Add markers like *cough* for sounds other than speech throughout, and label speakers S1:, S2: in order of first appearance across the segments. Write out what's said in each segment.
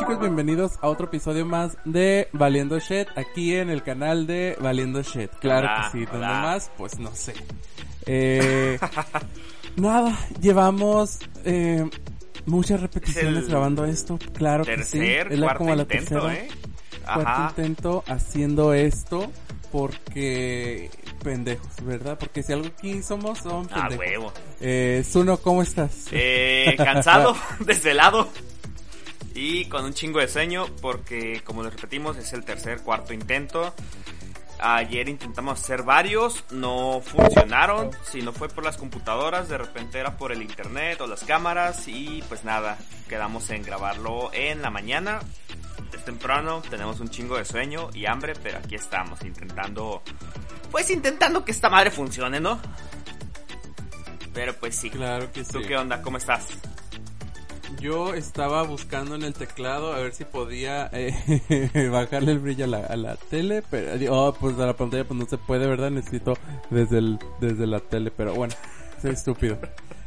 S1: chicos? Bienvenidos a otro episodio más de Valiendo Shit aquí en el canal de Valiendo Shit. Claro
S2: Hola,
S1: que sí, ¿dónde
S2: hola.
S1: más? Pues no sé. Eh, *laughs* nada, llevamos eh, muchas repeticiones
S2: el
S1: grabando esto. Claro que sí. Es como la
S2: intento,
S1: tercera,
S2: ¿eh?
S1: cuarto intento haciendo esto porque pendejos, ¿verdad? Porque si algo aquí somos, son
S2: Ah,
S1: pendejos.
S2: huevo.
S1: Eh, Zuno, ¿cómo estás?
S2: Eh, cansado, *laughs* *laughs* desvelado y con un chingo de sueño porque, como les repetimos, es el tercer, cuarto intento. Ayer intentamos hacer varios, no funcionaron. Si no fue por las computadoras, de repente era por el internet o las cámaras. Y pues nada, quedamos en grabarlo en la mañana. Es temprano, tenemos un chingo de sueño y hambre, pero aquí estamos intentando. Pues intentando que esta madre funcione, ¿no? Pero pues sí.
S1: Claro que sí.
S2: ¿Tú qué onda? ¿Cómo estás?
S1: Yo estaba buscando en el teclado a ver si podía eh, *laughs* bajarle el brillo a la, tele, pero oh, pues a la pantalla pues no se puede, ¿verdad? Necesito desde el desde la tele, pero bueno, soy estúpido.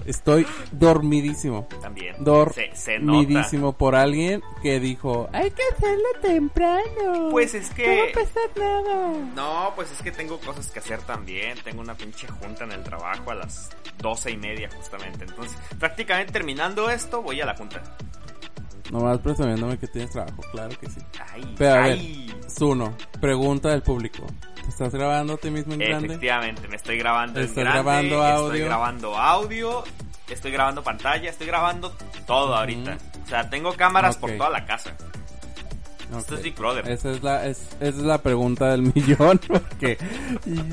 S1: Estoy dormidísimo.
S2: También. Se, se nota.
S1: Dormidísimo por alguien que dijo, hay que hacerlo temprano.
S2: Pues es
S1: No va
S2: que.
S1: a pasar nada.
S2: No, pues es que tengo cosas que hacer también. Tengo una pinche junta en el trabajo a las doce y media justamente. Entonces, prácticamente terminando esto, voy a la junta.
S1: Nomás presumiéndome que tienes trabajo, claro que sí.
S2: Ay,
S1: Pero a ver. Zuno, pregunta del público. ¿Te estás grabando a ti mismo en grande?
S2: Efectivamente, me estoy grabando en
S1: ¿Estás
S2: grande,
S1: grabando
S2: Estoy
S1: audio?
S2: grabando audio. Estoy grabando pantalla. Estoy grabando todo ahorita. O sea, tengo cámaras por toda la casa. Esto
S1: Ok.
S2: es Big Brother.
S1: Esa es la, es, esa es la pregunta del *laughs* millón, porque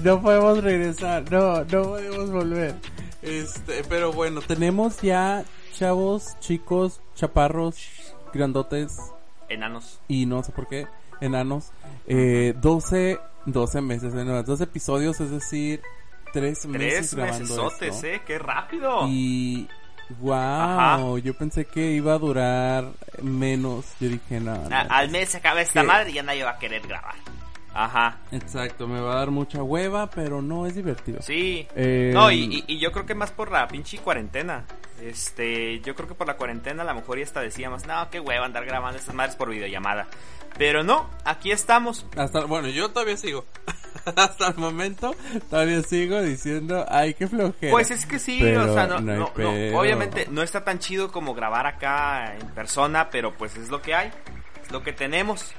S1: no podemos regresar, no, no podemos volver. Este, pero bueno, tenemos ya chavos, chicos, chaparros, grandotes
S2: Enanos.
S1: y no sé por qué, enanos, eh, 12, 12 meses, eh, no, 12 episodios, es decir, 3 meses
S2: Tres
S1: grabando
S2: mesesotes,
S1: esto.
S2: eh. Qué rápido.
S1: Y wow,
S2: Ajá.
S1: yo pensé que iba a durar menos. Yo dije, no, no,
S2: A- al mes se acaba esta
S1: ¿Qué?
S2: madre y ya nadie va a querer grabar. Ajá.
S1: Exacto, me va a dar mucha hueva, pero no es divertido.
S2: Sí.
S1: Eh,
S2: No, y, y- y yo creo que más por la pinche cuarentena. Este, yo creo que por la cuarentena a lo mejor ya hasta decíamos, no, qué hueva andar grabando estas madres por videollamada. Pero no, aquí estamos.
S1: Hasta, bueno, yo todavía sigo. *laughs* Hasta el momento todavía sigo diciendo, ay, qué flojera.
S2: Pues es que sí,
S1: Pero
S2: o sea, no,
S1: no
S2: no- obviamente no está tan chido como grabar acá en persona, pero pues es lo que hay, es lo que tenemos.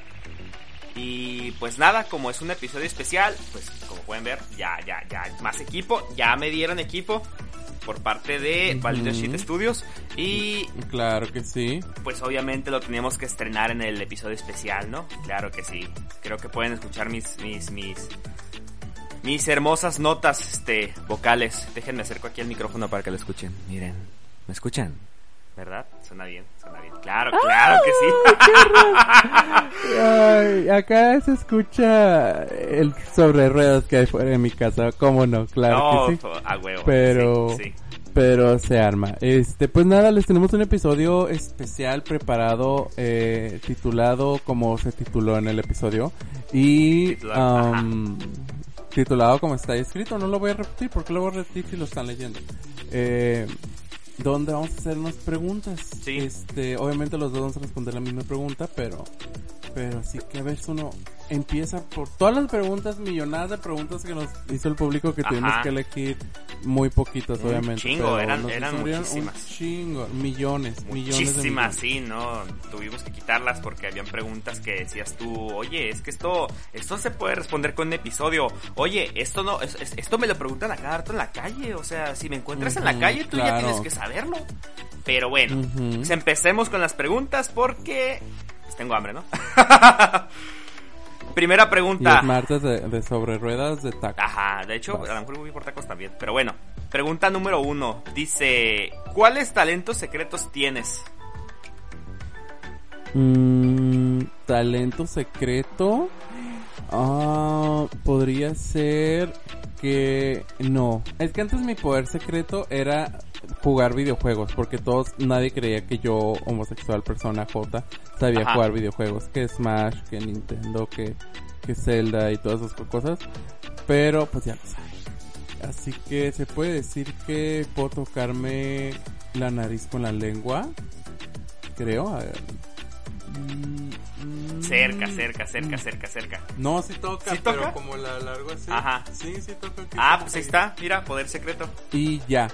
S2: Y pues nada, como es un episodio especial, pues como pueden ver, ya, ya, ya, más equipo, ya me dieron equipo por parte de
S1: Ujú.
S2: Valido Shit Studios y
S1: Claro que sí.
S2: pues obviamente lo teníamos que estrenar en el episodio especial, ¿no? Claro que sí. Creo que pueden escuchar mis mis mis mis hermosas notas este vocales. Déjenme acerco aquí el micrófono para que lo escuchen. Miren, ¿me escuchan? ¿Verdad? Suena bien, suena bien. Claro, claro que sí.
S1: Ay, *laughs* acá se escucha el sobre ruedas que hay fuera de mi casa. ¿Cómo no? Claro
S2: no,
S1: que sí.
S2: a huevo.
S1: Pero-
S2: sí, sí.
S1: Pero se arma. Este, pues nada, les tenemos un episodio especial preparado, eh, titulado como se tituló en el episodio. Y,
S2: Titulado,
S1: am, titulado como está escrito. No lo voy a repetir porque lo voy a repetir si lo están leyendo. Eh, donde vamos a hacer unas preguntas.
S2: Sí.
S1: Este, obviamente los dos vamos a responder la misma pregunta, pero, pero así que a ver, uno empieza por todas las preguntas, millonadas de preguntas que nos hizo el público que tuvimos
S2: Ajá.
S1: que elegir muy poquitas,
S2: Un
S1: obviamente.
S2: chingo, eran- eran muchísimas.
S1: Un chingo, millones, millones de
S2: Muchísimas,
S1: millones.
S2: sí, ¿no? Tuvimos que quitarlas porque habían preguntas que decías tú, oye, es que esto, esto se puede responder con un episodio. Oye, esto no, es- es- esto me lo preguntan a cada rato en la calle. O sea, si me encuentras en la calle, tú ya tienes que saberlo. Pero bueno, pues empecemos con las preguntas porque pues tengo hambre, ¿no? *laughs* Primera pregunta.
S1: es martes de, de sobre ruedas de taco.
S2: Ajá, de hecho,
S1: Vas.
S2: a lo mejor voy por tacos también. Pero bueno, pregunta número uno. Dice, ¿cuáles talentos secretos tienes?
S1: Mm, talento secreto. Ah, podría ser que no. Es que antes mi poder secreto era jugar videojuegos, porque todos, nadie creía que yo, homosexual persona J, sabía
S2: Ajá.
S1: jugar videojuegos, que Smash, que Nintendo, que, que Zelda y todas esas cosas. Pero pues ya lo saben. Así que se puede decir que puedo tocarme la nariz con la lengua. Creo. A ver.
S2: Cerca, cerca, cerca, cerca, cerca.
S1: No, sí toca,
S2: ¿Sí toca?
S1: pero como la largo así.
S2: Ajá.
S1: Sí, sí toca.
S2: Ah, pues ahí está, mira, poder secreto.
S1: Y ya.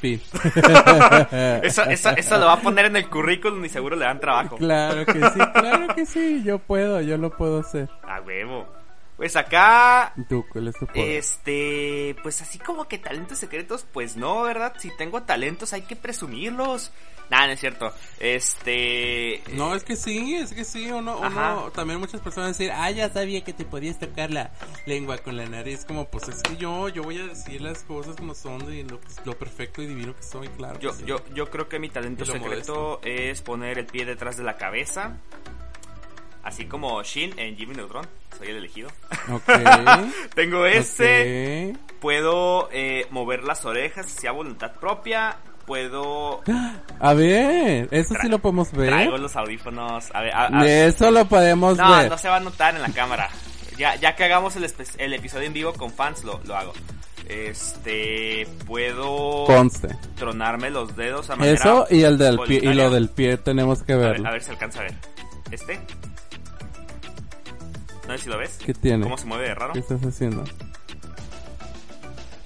S1: Fin. *laughs*
S2: Eso, eso, eso lo va a poner en el currículum y seguro le dan trabajo.
S1: Claro que sí, claro que sí. Yo puedo, yo lo puedo hacer.
S2: A huevo. Pues acá,
S1: ¿Y tú cuál es tu poder?
S2: este, pues así como que talentos secretos, pues no, ¿verdad? Si tengo talentos hay que presumirlos. Nah, no es cierto. Este...
S1: No, es que sí, es que sí, uno, uno, también muchas personas decir, ah, ya sabía que te podías tocar la lengua con la nariz, como, pues es que yo, yo voy a decir las cosas como son y lo, lo perfecto y divino que soy, claro.
S2: Yo, yo, yo creo que mi talento secreto es poner el pie detrás de la cabeza. Así como Shin en Jimmy Neutron. Soy el elegido.
S1: Ok. *laughs*
S2: Tengo ese.
S1: ok.
S2: Puedo eh, mover las orejas hacia voluntad propia. Puedo.
S1: A ver, eso sí
S2: Tra-
S1: lo podemos ver.
S2: Traigo los audífonos. A ver, a- a-
S1: Eso lo podemos
S2: no,
S1: ver.
S2: no se va a notar en la cámara. Ya, ya que hagamos el, el episodio en vivo con fans, lo, lo hago. Este. Puedo.
S1: Conste.
S2: tronarme los dedos a manera
S1: Eso y el del pie, y lo del pie tenemos que
S2: A ver,
S1: verlo.
S2: a ver si alcanza a ver. ¿Este? No sé si lo ves.
S1: ¿Qué tiene?
S2: ¿Cómo se mueve de raro?
S1: ¿Qué estás haciendo?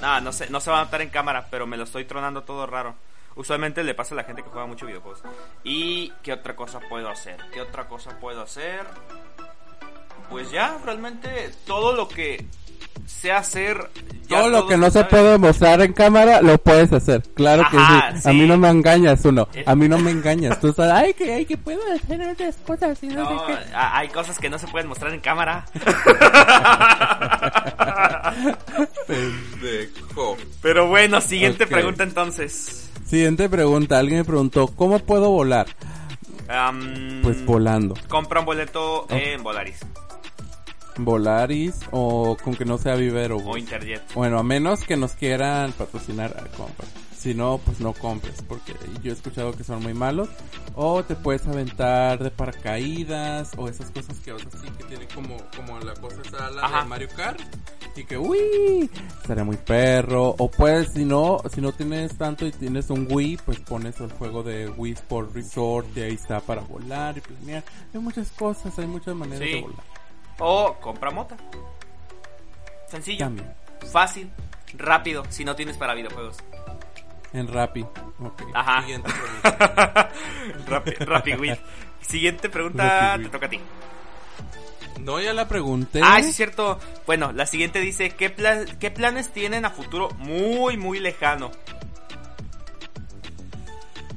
S2: No, no sé, no se va a notar en cámara, pero me lo estoy tronando todo raro. Usualmente le pasa a la gente que juega mucho videojuegos. ¿Y qué otra cosa puedo hacer? ¿Qué otra cosa puedo hacer? Pues ya, realmente todo lo que sé hacer. ya
S1: Todo lo que no se puede mostrar en cámara lo puedes hacer. Claro que sí. A mí no me engañas, uno.
S2: Eh.
S1: A mí no me engañas. Tú sabes, ay, que, ay, que puedo hacer otras cosas y no,
S2: No,
S1: sé qué.
S2: a- hay cosas que no se pueden mostrar en cámara. *laughs*
S1: Pendejo.
S2: Pero bueno, siguiente pregunta entonces.
S1: Siguiente pregunta. Alguien me preguntó, ¿cómo puedo volar? Pues volando.
S2: Compra un boleto en Volaris
S1: Volaris o con que no sea vivero.
S2: o Interjet.
S1: Bueno, a menos que nos quieran patrocinar, ah, compra. Si no, pues no compres, porque yo he escuchado que son muy malos. O te puedes aventar de paracaídas, o esas cosas que otras sí que tiene como, como la cosa esa la
S2: Ajá.
S1: de Mario Kart. Y que, uy, estaría muy perro. O puedes, si no, si no tienes tanto y tienes un Wii, pues pones el juego de Wii Sport Resort y ahí está para volar y planear. Hay muchas cosas, hay muchas maneras
S2: Sí.
S1: de volar.
S2: O compra mota. Sencillo,
S1: También.
S2: fácil, rápido, si no tienes para videojuegos.
S1: En Rappi. Ok.
S2: Ajá.
S1: Siguiente *laughs* pregunta.
S2: Rappi, Rappi. Siguiente pregunta,
S1: Rappi
S2: te toca a ti.
S1: No, ya la pregunté.
S2: Ah, sí es cierto. Bueno, la siguiente dice, ¿qué, pla- ¿qué planes tienen a futuro muy, muy lejano?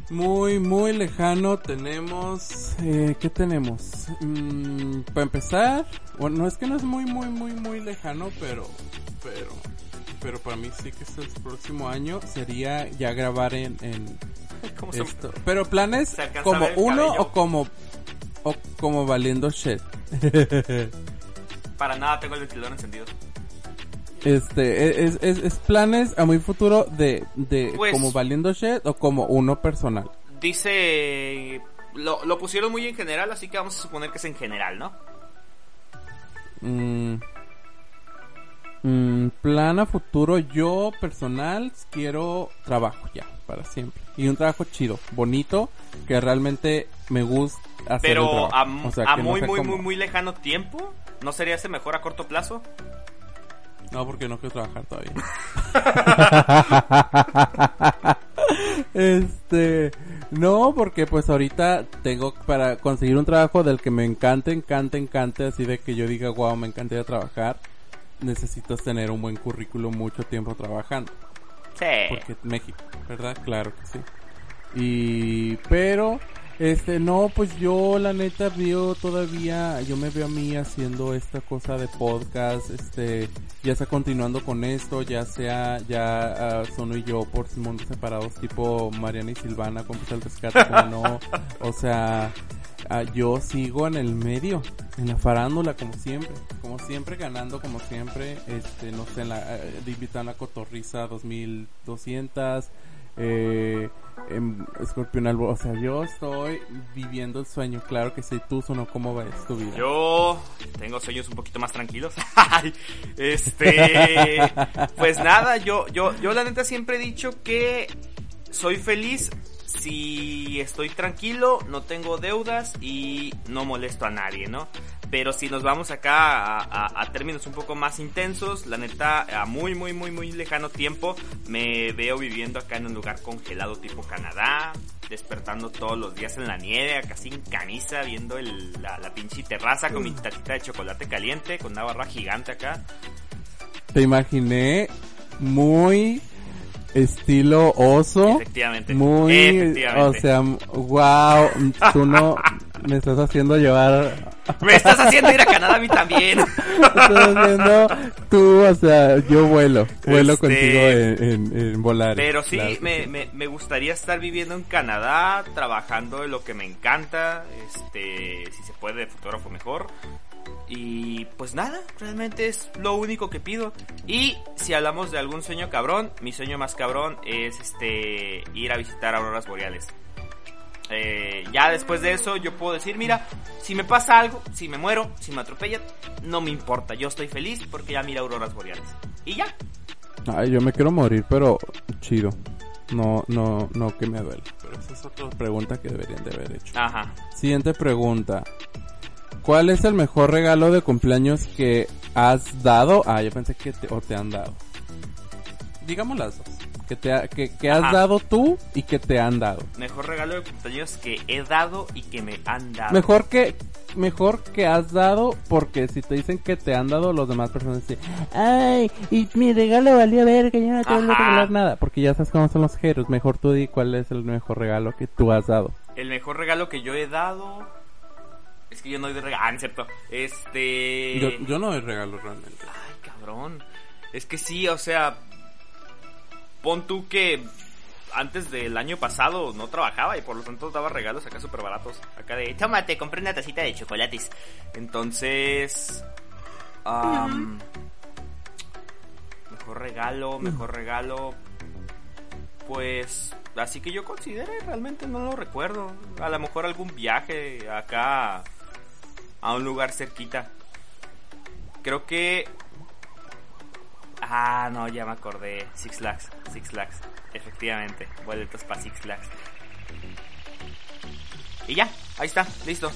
S1: Muy, muy lejano tenemos... Eh, ¿Qué tenemos? Mm, para empezar, bueno, no es que no es muy, muy, muy, muy lejano, pero... Pero... Pero para mí sí que es el próximo año. Sería ya grabar en... en *laughs*
S2: ¿Cómo se-
S1: esto. Pero planes como uno
S2: cabello.
S1: o como... O como valiendo shit.
S2: Para nada tengo el ventilador encendido.
S1: Este, es, es, es planes a muy futuro de, de
S2: Pues-
S1: como valiendo shit o como uno personal.
S2: Dice... Lo, lo pusieron muy en general, así que vamos a suponer que es en general, ¿no?
S1: Mm, mm, plan a futuro, yo personal quiero trabajo ya, para siempre. Y un trabajo chido, bonito, que realmente me gusta hacer
S2: Pero a,
S1: O sea,
S2: a
S1: que no
S2: muy, muy,
S1: como-
S2: muy, muy lejano tiempo, ¿no sería ese mejor a corto plazo?
S1: No, porque no quiero trabajar todavía. *laughs* este, no, porque pues ahorita tengo para conseguir un trabajo del que me encante, encante, encante, así de que yo diga, wow, me encantaría trabajar. Necesitas tener un buen currículo mucho tiempo trabajando.
S2: Sí.
S1: Porque México, ¿verdad? Claro que sí. Y, pero, este, no, pues yo la neta veo todavía, yo me veo a mí haciendo esta cosa de podcast, este, ya sea continuando con esto, ya sea, ya ah, Sono y yo por mundos separados, tipo Mariana y Silvana, con el rescate, como no, o sea, ah, yo sigo en el medio, en la farándula como siempre, como siempre ganando como siempre, este, no sé, en la, eh, de invitar a cotorriza 2200, eh, en Escorpión Albo, o sea, yo estoy viviendo el sueño, claro que sí, tú Sono, ¿cómo va tu vida?
S2: Yo tengo sueños un poquito más tranquilos. *laughs* Este, pues nada, yo, yo, yo la neta siempre he dicho que soy feliz si estoy tranquilo, no tengo deudas y no molesto a nadie, ¿no? Pero si nos vamos acá a, términos un poco más intensos, la neta, a muy, muy, muy, muy lejano tiempo, me veo viviendo acá en un lugar congelado tipo Canadá, despertando todos los días en la nieve, casi en caniza, viendo la, la pinche terraza con mi tacita de chocolate caliente, con una barra gigante acá.
S1: Te imaginé muy estilo oso.
S2: Efectivamente.
S1: Muy, o sea, wow, tú no *laughs* me estás haciendo llevar.
S2: Me estás haciendo ir a Canadá a mí también. *laughs*
S1: estás haciendo tú, o sea, yo vuelo, vuelo este, contigo en, volar.
S2: Pero sí, me, me, me gustaría estar viviendo en Canadá, trabajando en lo que me encanta, este, si se puede de fotógrafo mejor. Y pues nada, realmente es lo único que pido. Y si hablamos de algún sueño cabrón, mi sueño más cabrón es este ir a visitar auroras boreales. Eh, ya después de eso yo puedo decir, mira, si me pasa algo, si me muero, si me atropellan, no me importa, yo estoy feliz porque ya mira auroras boreales. Y ya.
S1: Ay, yo me quiero morir, pero chido. No, no, no que me duele. Pero esa es otra pregunta que deberían de haber hecho.
S2: Ajá.
S1: Siguiente pregunta. ¿Cuál es el mejor regalo de cumpleaños que has dado? Ah, yo pensé que te, o te han dado. Digamos las dos. Que, te que, has dado tú y que te han dado.
S2: Mejor regalo de cumpleaños que he dado y que me han dado.
S1: Mejor que mejor que has dado porque si te dicen que te han dado los demás personas dicen, ay, y mi regalo valió ver que yo no tengo que regalar nada, porque ya sabes cómo son los jeros. Mejor tú di cuál es el mejor regalo que tú has dado.
S2: El mejor regalo que yo he dado es que yo no doy regalos, ah, Este.
S1: Yo, no doy regalos realmente.
S2: Ay, cabrón. Es que sí, o sea. Pon tú que antes del año pasado no trabajaba y por lo tanto daba regalos acá súper baratos. Acá de, tómate, compré una tacita de chocolates. Entonces... mejor regalo, mejor regalo. Pues así que yo considero realmente no lo recuerdo. A lo mejor algún viaje acá a un lugar cerquita. Creo que... Ah, no, ya me acordé. Six Flags, Six Flags. Efectivamente, boletos para Six Flags. Y ya, ahí está, listo.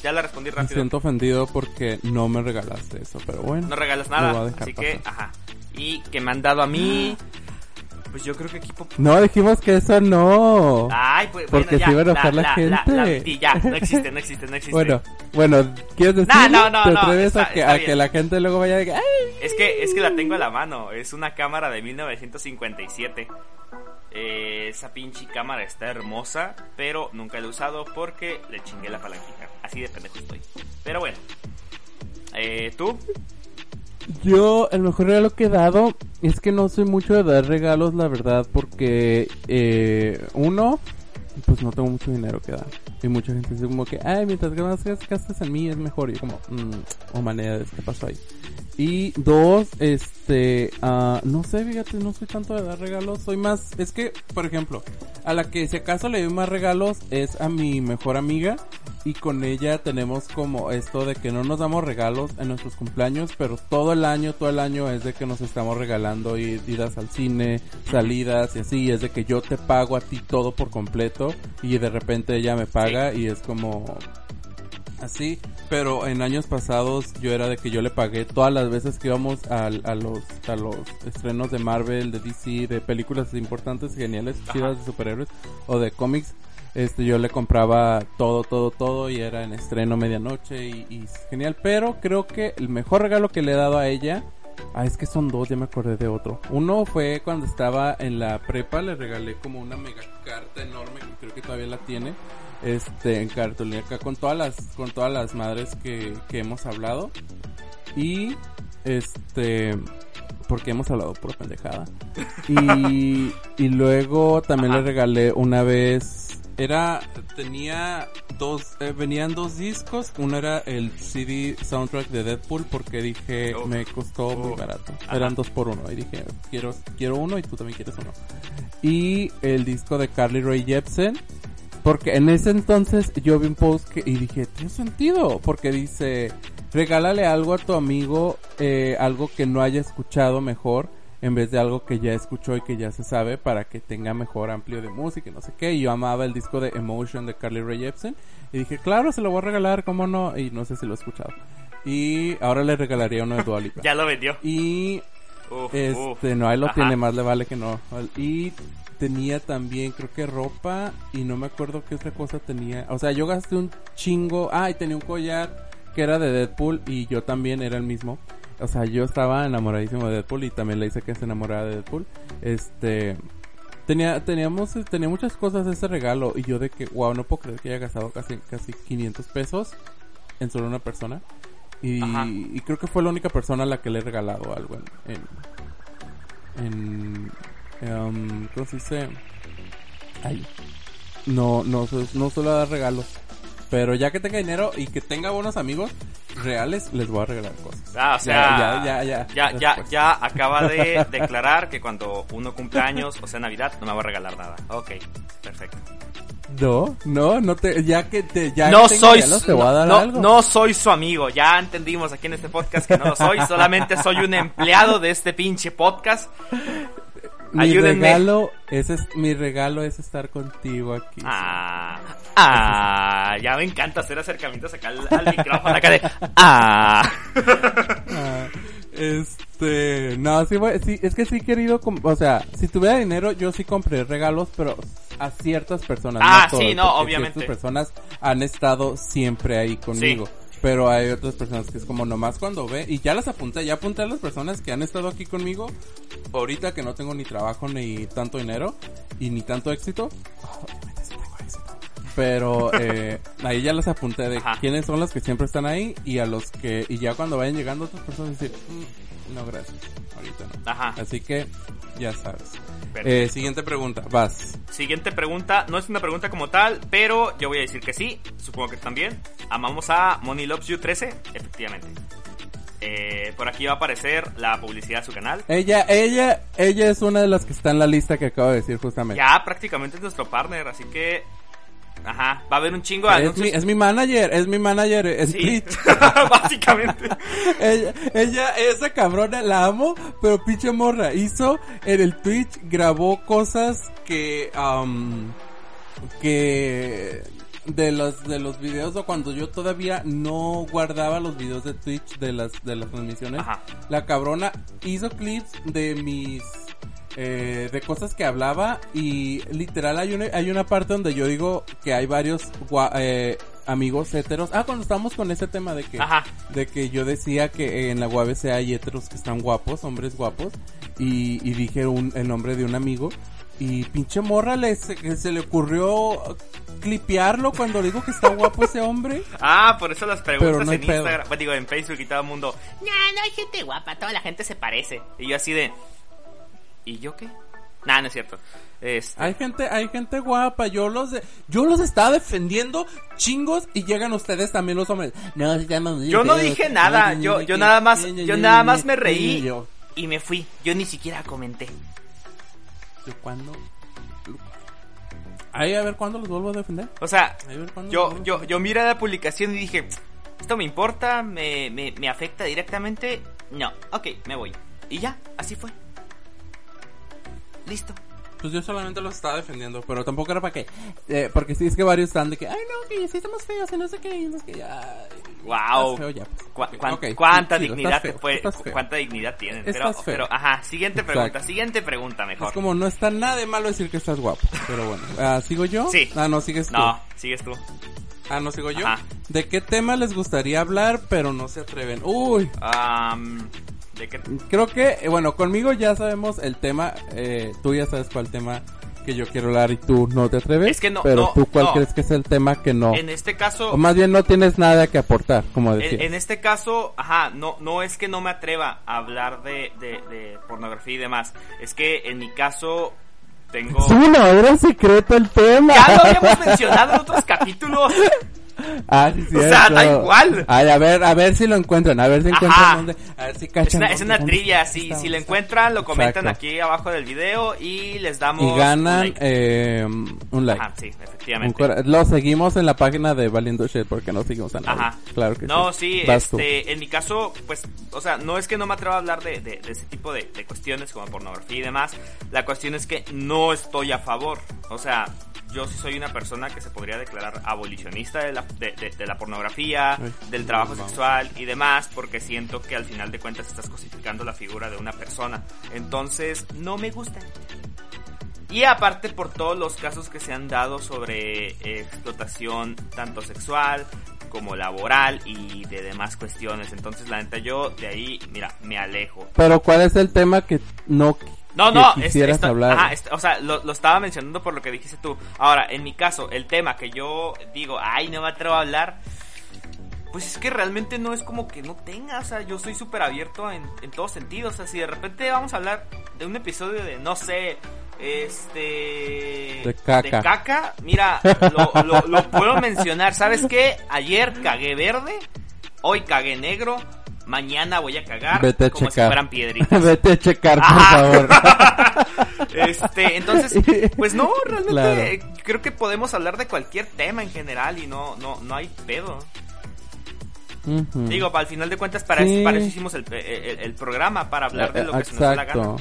S2: Ya la respondí rápido.
S1: Me siento ofendido porque no me regalaste eso, pero bueno.
S2: No regalas nada, así que, ajá. Y que me han dado a mí... Pues yo creo que equipo.
S1: No, dijimos que eso no.
S2: Ay, pues
S1: Porque
S2: bueno, ya,
S1: se iba a enojar la, gente.
S2: Y ya, no existe, no existe, no existe.
S1: Bueno, bueno, ¿quieres decir?
S2: No, no,
S1: ¿Te
S2: no,
S1: atreves a, que, a que la gente luego vaya a decir.
S2: Es que, es que la tengo a la mano. Es una cámara de 1957. Eh, esa pinche cámara está hermosa, pero nunca la he usado porque le chingué la palanquita. Así de pendejo estoy. Pero bueno. Eh, ¿Tú?
S1: Yo, el mejor regalo que he dado es que no soy mucho de dar regalos, la verdad, porque eh, uno, pues no tengo mucho dinero que dar. Y mucha gente dice como que, ay, mientras más gastas en mí es mejor. Y yo como, mmm, oh manera, ¿qué pasó ahí? Y dos, este, uh, no sé, fíjate, no soy tanto de dar regalos, soy más, es que, por ejemplo, a la que si acaso le doy más regalos es a mi mejor amiga y con ella tenemos como esto de que no nos damos regalos en nuestros cumpleaños, pero todo el año, todo el año es de que nos estamos regalando idas al cine, salidas y así, es de que yo te pago a ti todo por completo y de repente ella me paga y es como así, pero en años pasados yo era de que yo le pagué todas las veces que íbamos a, a los a los estrenos de Marvel, de DC, de películas importantes, geniales, chidas de superhéroes o de cómics. Este, yo le compraba todo, todo, todo y era en estreno medianoche y, y genial. Pero creo que el mejor regalo que le he dado a ella Ah, es que son dos, ya me acordé de otro. Uno fue cuando estaba en la prepa, le regalé como una mega carta enorme, que creo que todavía la tiene, este, en cartulina con todas las, con todas las madres que, que hemos hablado. Y, este, porque hemos hablado por pendejada. Y, y luego también le regalé una vez, era, tenía dos, eh, venían dos discos, uno era el CD soundtrack de Deadpool porque dije, oh. me costó muy oh. barato. Eran dos por uno y dije, quiero, quiero uno y tú también quieres uno. Y el disco de Carly Rae Jepsen porque en ese entonces yo vi un post que, y dije, tiene sentido, porque dice, regálale algo a tu amigo, eh, algo que no haya escuchado mejor, en vez de algo que ya escuchó y que ya se sabe para que tenga mejor amplio de música y no sé qué. Y yo amaba el disco de Emotion de Carly Rae Jepsen y dije, claro, se lo voy a regalar, ¿cómo no? Y no sé si lo he escuchado. Y ahora le regalaría uno de Dua Lipa. *laughs*
S2: ya lo vendió.
S1: Y
S2: Uf,
S1: este,
S2: uf.
S1: no, ahí lo
S2: Ajá.
S1: tiene, más le vale que no. Y tenía también, creo que ropa, y no me acuerdo qué otra cosa tenía. O sea, yo gasté un chingo. Ah, y tenía un collar que era de Deadpool, y yo también era el mismo. O sea, yo estaba enamoradísimo de Deadpool, y también le dice que es enamorada de Deadpool. Este. Tenía, teníamos, tenía muchas cosas de ese regalo, y yo de que, wow, no puedo creer que haya gastado casi, casi 500 pesos en solo una persona. Y, y creo que fue la única persona a la que le he regalado algo en... en, en um, ¿Cómo se dice? Ay, no, no, no suelo dar regalos. Pero ya que tenga dinero y que tenga buenos amigos reales, les voy a regalar cosas.
S2: Ah, o sea,
S1: Ya, ya, ya, ya,
S2: ya, ya,
S1: después.
S2: ya acaba de *laughs* declarar que cuando uno cumple años, o sea, Navidad, no me va a regalar nada. Ok, perfecto.
S1: No, no, no te, ya que te, ya
S2: no
S1: que
S2: soy,
S1: regalos, te voy a dar
S2: no,
S1: algo.
S2: no soy su amigo. Ya entendimos aquí en este podcast que no lo soy. Solamente soy un empleado de este pinche podcast.
S1: Mi
S2: ayúdenme.
S1: regalo, ese es, mi regalo es estar contigo aquí.
S2: Ah, ah, ya me encanta hacer acercamientos acá al, al micrófono acá de ah.
S1: Ah, este, no, sí, voy- sí, es que sí querido, o sea, si tuviera dinero yo sí compré regalos, pero a ciertas personas.
S2: Ah,
S1: todas,
S2: sí, no, obviamente.
S1: Ciertas personas han estado siempre ahí conmigo. Pero hay otras personas que es como nomás cuando ve, y ya las apunté, ya apunté a las personas que han estado aquí conmigo, ahorita que no tengo ni trabajo ni tanto dinero, y ni tanto éxito. Obviamente sí tengo éxito. Pero eh, ahí ya las apunté de
S2: Ajá.
S1: quiénes son los que siempre están ahí y a los que, y ya cuando vayan llegando otras personas decir, "Mm, no gracias, ahorita no.
S2: Ajá.
S1: Así que, ya sabes. Eh, siguiente pregunta, vas.
S2: Siguiente pregunta, no es una pregunta como tal, pero yo voy a decir que sí, supongo que también. Amamos a Money Loves You 13, efectivamente. Eh, por aquí va a aparecer la publicidad de su canal.
S1: Ella, ella, ella es una de las que está en la lista que acabo de decir justamente.
S2: Ya prácticamente es nuestro partner, así que... Ajá, va a haber un chingo de
S1: Es mi,
S2: anuncios.
S1: es mi manager, es mi manager en
S2: Sí,
S1: Twitch. *laughs*
S2: básicamente. *laughs*
S1: ella, ella, esa cabrona la amo, pero pinche morra, hizo en el Twitch, grabó cosas que, am, que de los, de los videos o cuando yo todavía no guardaba los videos de Twitch de las, de las transmisiones,
S2: Ajá.
S1: la cabrona hizo clips de mis, eh, de cosas que hablaba y literal hay una, hay una parte donde yo digo que hay varios gua- eh, amigos heteros. Ah, cuando estamos con ese tema de que,
S2: Ajá.
S1: de que yo decía que en la UABC hay heteros que están guapos, hombres guapos, y, y dije un, el nombre de un amigo. Y pinche morra le, se, se le ocurrió clipearlo cuando digo que está guapo ese hombre.
S2: Ah, por eso las preguntas
S1: no
S2: en. Instagram, digo, en Facebook y todo el mundo. No, no hay gente guapa, toda la gente se parece. Y yo así de. ¿Y yo qué? Nah, no es cierto. Este,
S1: Hay gente, hay gente guapa, yo los de- yo los estaba defendiendo chingos y llegan ustedes también los hombres. No,
S2: yo no dije nada, yo, yo nada más, yo nada más me reí y me fui. Yo ni siquiera comenté.
S1: yo cuando Ahí a ver cuándo los vuelvo a defender.
S2: O sea,
S1: cuándo
S2: yo, yo, yo miré la publicación y dije, ¿esto me importa? ¿Me, me, me afecta directamente? No, ok, me voy. Y ya, así fue. Listo.
S1: Pues yo solamente los estaba defendiendo, pero tampoco era para qué. Eh, porque sí es que varios están de que, ay no, que sí estamos feos y no sé qué, y no sé qué, ya.
S2: Wow.
S1: Estás feo ya. pues.
S2: Cu-
S1: Ok,
S2: cuán-
S1: ok,
S2: ¿Cuánta
S1: chido,
S2: dignidad te
S1: feo,
S2: puede,
S1: estás feo.
S2: cuánta dignidad tienen? Pero,
S1: Estás feo.
S2: pero, ajá, siguiente pregunta,
S1: Exacto.
S2: siguiente pregunta mejor.
S1: Es como no está nada de malo decir que estás guapo, pero bueno. Ah, ¿Sigo yo?
S2: Sí.
S1: Ah, no, sigues tú.
S2: No, sigues tú.
S1: Ah, no, sigo yo.
S2: Ajá.
S1: ¿De qué tema les gustaría hablar, pero no se atreven? Uy,
S2: Am, ¿De qué?
S1: Creo que, eh, bueno, conmigo ya sabemos el tema, eh, tú ya sabes cuál tema que yo quiero hablar y tú no te atreves.
S2: Es que no,
S1: Pero
S2: no,
S1: tú cuál
S2: no.
S1: crees que es el tema que no.
S2: En este caso,
S1: O más bien no tienes nada que aportar, como decía.
S2: En, en este caso, ajá, no, no es que no me atreva a hablar de, de, de pornografía y demás. Es que en mi caso tengo...
S1: no, era secreto el tema.
S2: Ya lo habíamos *laughs* mencionado en otros capítulos. *laughs*
S1: Ah, sí,
S2: O sea, da igual.
S1: Ay, a ver, a ver si lo encuentran, a ver si encuentran dónde, a ver si
S2: Es
S1: cachan.
S2: una, es una trivia,
S1: está,
S2: si, lo encuentran, lo comentan
S1: Exacto.
S2: aquí abajo del video y les damos
S1: Y
S2: un
S1: ganan
S2: like.
S1: eh, un like.
S2: Ajá, sí,
S1: Un
S2: efectivamente.
S1: cora- lo seguimos en la página de Valiendo Shit porque no seguimos a nadie.
S2: Ajá.
S1: Claro que
S2: no,
S1: sí.
S2: sí,
S1: tú.
S2: este, en mi caso, pues, o sea, no es que no me atreva a hablar de, de, de ese tipo de, de cuestiones como pornografía y demás. La cuestión es que no estoy a favor. O sea, yo sí soy una persona que se podría declarar abolicionista de la, de, de- de la pornografía, del trabajo sexual y demás, porque siento que al final de cuentas estás cosificando la figura de una persona. Entonces, no me gusta. Y aparte por todos los casos que se han dado sobre eh, explotación tanto sexual como laboral y de demás cuestiones. Entonces la neta yo de ahí, mira, me alejo.
S1: Pero ¿cuál es el tema que no
S2: No,
S1: que
S2: no, es-
S1: quisieras
S2: esto-
S1: hablar?
S2: ajá, est- o sea, lo, lo estaba mencionando por lo que dijiste tú. Ahora, en mi caso, el tema que yo digo, ay, no me atrevo a hablar, pues es que realmente no es como que no tenga, o sea, yo soy súper abierto en, en todos sentidos. O sea, si de repente vamos a hablar de un episodio de, no sé, este...
S1: De caca.
S2: caca, mira, lo, lo- lo puedo mencionar. ¿Sabes qué? Ayer cagué verde, hoy cagué negro, mañana voy a cagar
S1: Vete a
S2: como si
S1: checar.
S2: fueran piedritas. *laughs*
S1: Vete a checar, por
S2: Ajá.
S1: favor. *laughs*
S2: Este, entonces, pues no, *laughs* realmente
S1: Claro.
S2: eh, creo que podemos hablar de cualquier tema en general y no, no, no hay pedo. Digo, al final de cuentas, para,
S1: Sí.
S2: eso, para eso hicimos el, el- el programa, para hablar de lo que se nos da la gana.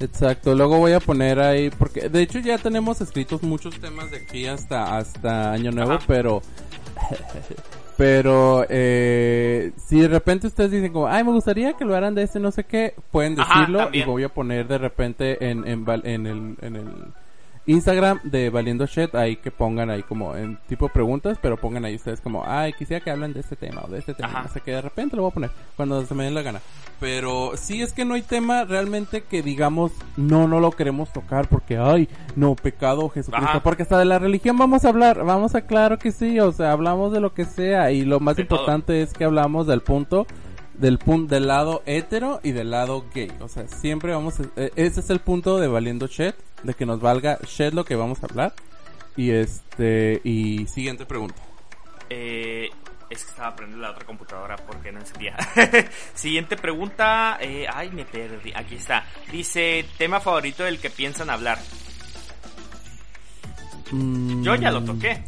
S1: Exacto, luego voy a poner ahí, porque de hecho ya tenemos escritos muchos temas de aquí hasta, hasta Año Nuevo,
S2: Ajá.
S1: pero, pero, eh, si de repente ustedes dicen como, ay, me gustaría que lo haran de este no sé qué, pueden
S2: Ajá,
S1: decirlo y voy a poner de repente en, en, en el, en el Instagram de Valiendo Shit, ahí que pongan ahí como en tipo preguntas, pero pongan ahí ustedes como, ay, quisiera que hablen de este tema o de este tema, sé qué, de repente lo voy a poner cuando se me dé la gana. Pero sí es que no hay tema realmente que digamos, no, no lo queremos tocar porque, ay, no, pecado Jesucristo,
S2: Ajá.
S1: porque hasta de la religión vamos a hablar, vamos a, claro que sí, o sea, hablamos de lo que sea y lo más
S2: De todo.
S1: importante es que hablamos del punto del punto del lado hetero y del lado gay. O sea, siempre vamos a, eh, ese es el punto de valiendo shit, de que nos valga shit lo que vamos a hablar. Y este y siguiente pregunta.
S2: Eh, es que estaba prendiendo la otra computadora porque no encendía. *laughs* Siguiente pregunta. eh, ay, me perdí. Aquí está. Dice, tema favorito del que piensan hablar.
S1: Mm,
S2: Yo ya lo toqué.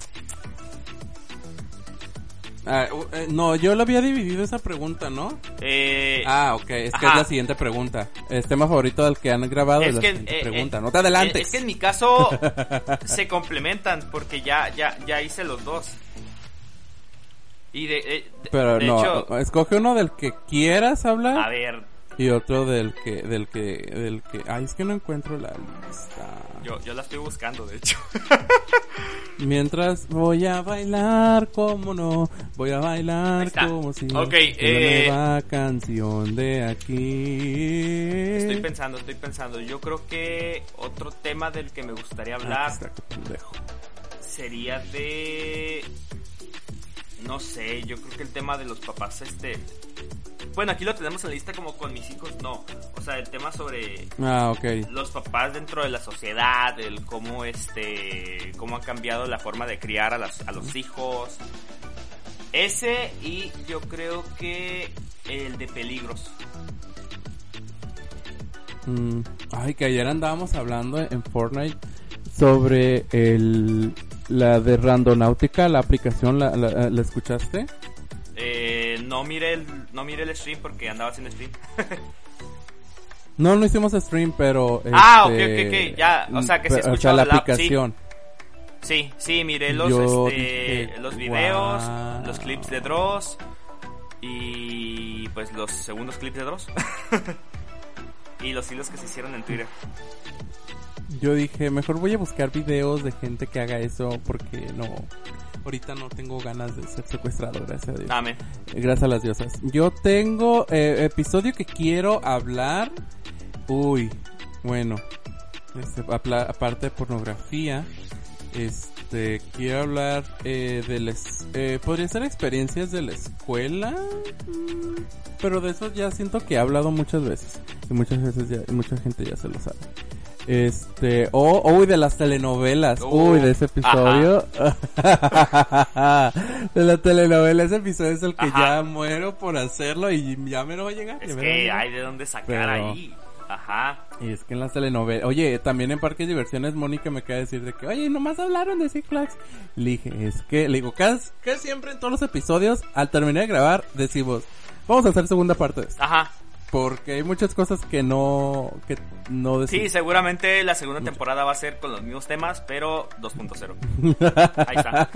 S1: Ah, uh, eh, no, yo lo había dividido esa pregunta, ¿no?
S2: Eh,
S1: Ah, ok, es que
S2: Ajá.
S1: es la siguiente pregunta. El tema favorito del que han grabado es,
S2: es
S1: la
S2: que,
S1: siguiente
S2: eh,
S1: pregunta.
S2: eh,
S1: no te adelantes.
S2: Es que en mi caso *laughs* se complementan porque ya, ya, ya hice los dos. Y de, de-
S1: Pero
S2: de
S1: no,
S2: hecho,
S1: escoge uno del que quieras hablar.
S2: a ver,
S1: Y otro del que, del que, del que, ay, es que no encuentro la lista.
S2: yo, yo la estoy buscando, de hecho. *laughs*
S1: Mientras voy a bailar, como no, voy a bailar como si
S2: Ok, eh,
S1: nueva canción de aquí.
S2: Estoy pensando, estoy pensando. Yo creo que otro tema del que me gustaría
S1: Ah,
S2: hablar sería de no sé, yo creo que el tema de los papás este bueno, aquí lo tenemos en la lista como con mis hijos, no. O sea, el tema sobre
S1: Ah, ok.
S2: los papás dentro de la sociedad, el cómo este cómo ha cambiado la forma de criar a, las, a los hijos. Ese y yo creo que el de peligros.
S1: Mm, ay, que ayer andábamos hablando en Fortnite sobre el, la de Randonáutica, la aplicación, ¿la, la, la escuchaste?
S2: Eh, no mire el no mire el stream porque andaba haciendo stream. *laughs*
S1: No, no hicimos stream, pero...
S2: Ah,
S1: este,
S2: ok, ok, ok, ya, o sea, que se
S1: O sea, la
S2: la- sí.
S1: aplicación.
S2: Sí, sí, miré los,
S1: Yo
S2: este,
S1: dije,
S2: los videos,
S1: "Wow".
S2: los clips de Dross y pues los segundos clips de Dross. *laughs* y los hilos que se hicieron en Twitter.
S1: Yo dije, mejor voy a buscar videos de gente que haga eso porque no... Ahorita no tengo ganas de ser secuestrado, gracias a Dios.
S2: Amén.
S1: Gracias a las diosas. Yo tengo eh, episodio que quiero hablar. Uy, bueno. Este, aparte de pornografía, este, quiero hablar eh, de las... Eh, Podría ser experiencias de la escuela. mm, Pero de eso ya siento que he hablado muchas veces. Y muchas veces ya, mucha gente ya se lo sabe. Este, o, uy, de las telenovelas.
S2: Uh,
S1: uy, de ese episodio. *laughs* de la telenovela, ese episodio es el que
S2: Ajá.
S1: ya muero por hacerlo y ya me lo va a llegar.
S2: Es que hay de dónde sacar
S1: Pero-
S2: ahí. Ajá.
S1: Y es que en las telenovelas, oye, también en Parques de Diversiones Mónica me acaba de decir de que, oye, nomás hablaron de Six Flags. Le dije, es que, le digo, casi, casi siempre en todos los episodios, al terminar de grabar, decimos, vamos a hacer segunda parte de esto.
S2: Ajá.
S1: Porque hay muchas cosas que no, que no
S2: Sí,
S1: decimos.
S2: seguramente la segunda temporada va a ser con los mismos temas, pero 2.0. *laughs* Ahí está.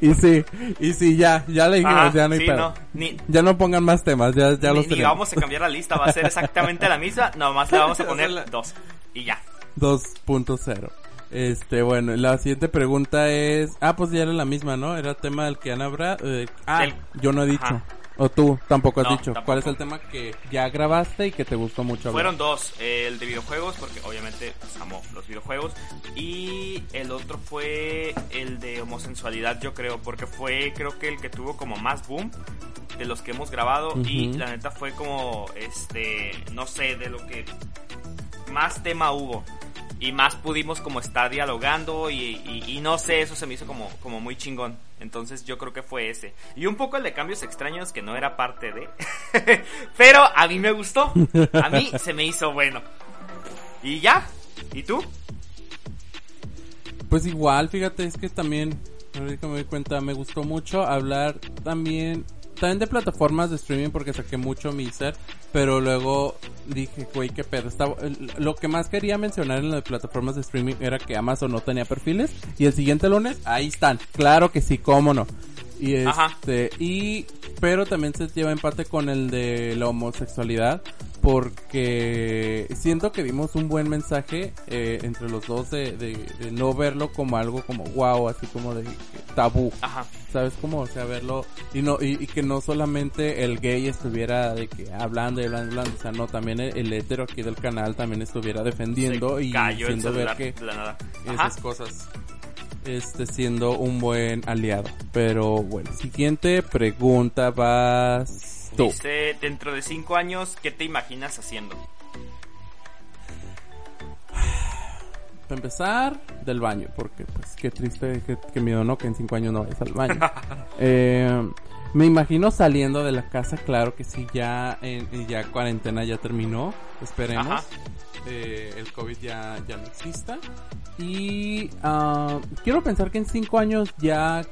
S1: y sí, y sí, ya, ya le dijimos,
S2: Ajá,
S1: ya no hay
S2: sí, no, ni,
S1: Ya no pongan más temas, ya, ya
S2: ni-
S1: los
S2: ni
S1: tenemos.
S2: vamos a cambiar la lista, va a ser exactamente la misma, nomás le vamos a poner
S1: Hacerla- *laughs*
S2: dos. Y ya.
S1: 2.0. Este, bueno, la siguiente pregunta es, ah, pues ya era la misma, ¿no? Era el tema del que Ana habrá, eh, ah,
S2: Del-
S1: yo no he dicho.
S2: Ajá.
S1: O tú tampoco has
S2: No,
S1: dicho.
S2: tampoco.
S1: ¿Cuál es el tema que ya grabaste y que te gustó mucho hablar?
S2: Fueron dos, eh, el de videojuegos, porque obviamente pues, amo los videojuegos, y el otro fue el de homosensualidad, yo creo, porque fue creo que el que tuvo como más boom de los que hemos grabado, y la neta fue como, este, no sé, de lo que más tema hubo. Y más pudimos como estar dialogando y, y- no sé, eso se me hizo como, como muy chingón. Entonces yo creo que fue ese. Y un poco el de cambios extraños que no era parte de. *laughs* Pero a mí me gustó. A mí se me hizo bueno. Y ya. ¿Y tú?
S1: Pues igual, fíjate, es que también, ahorita me doy cuenta, me gustó mucho hablar también, también de plataformas de streaming porque saqué mucho mi ser, pero luego dije, güey, qué pedo. Estaba, lo que más quería mencionar en las plataformas de streaming era que Amazon no tenía perfiles y el siguiente lunes, ahí están. Claro que sí, cómo no. Y
S2: Ajá.
S1: este, y, pero también se lleva empate con el de la homosexualidad porque siento que dimos un buen mensaje eh, entre los dos de, de, de no verlo como algo como wow, así como de tabú,
S2: Ajá.
S1: ¿sabes? Como, o sea, verlo y no y, y que no solamente el gay estuviera de que hablando y hablando, hablando, o sea, no, también el, el hetero aquí del canal también estuviera defendiendo
S2: Se
S1: y haciendo ver que esas cosas este siendo un buen aliado. Pero bueno, siguiente pregunta vas tú.
S2: Dice, dentro de cinco años, ¿qué te imaginas haciendo? *sighs*
S1: Para empezar, del baño, porque pues qué triste, qué, qué miedo, ¿no? Que en cinco años no vayas al baño. *laughs* Eh, me imagino saliendo de la casa, claro que sí, ya, en, ya cuarentena ya terminó, esperemos. Eh, el COVID ya, ya no exista. Y ah, quiero pensar que en cinco años ya,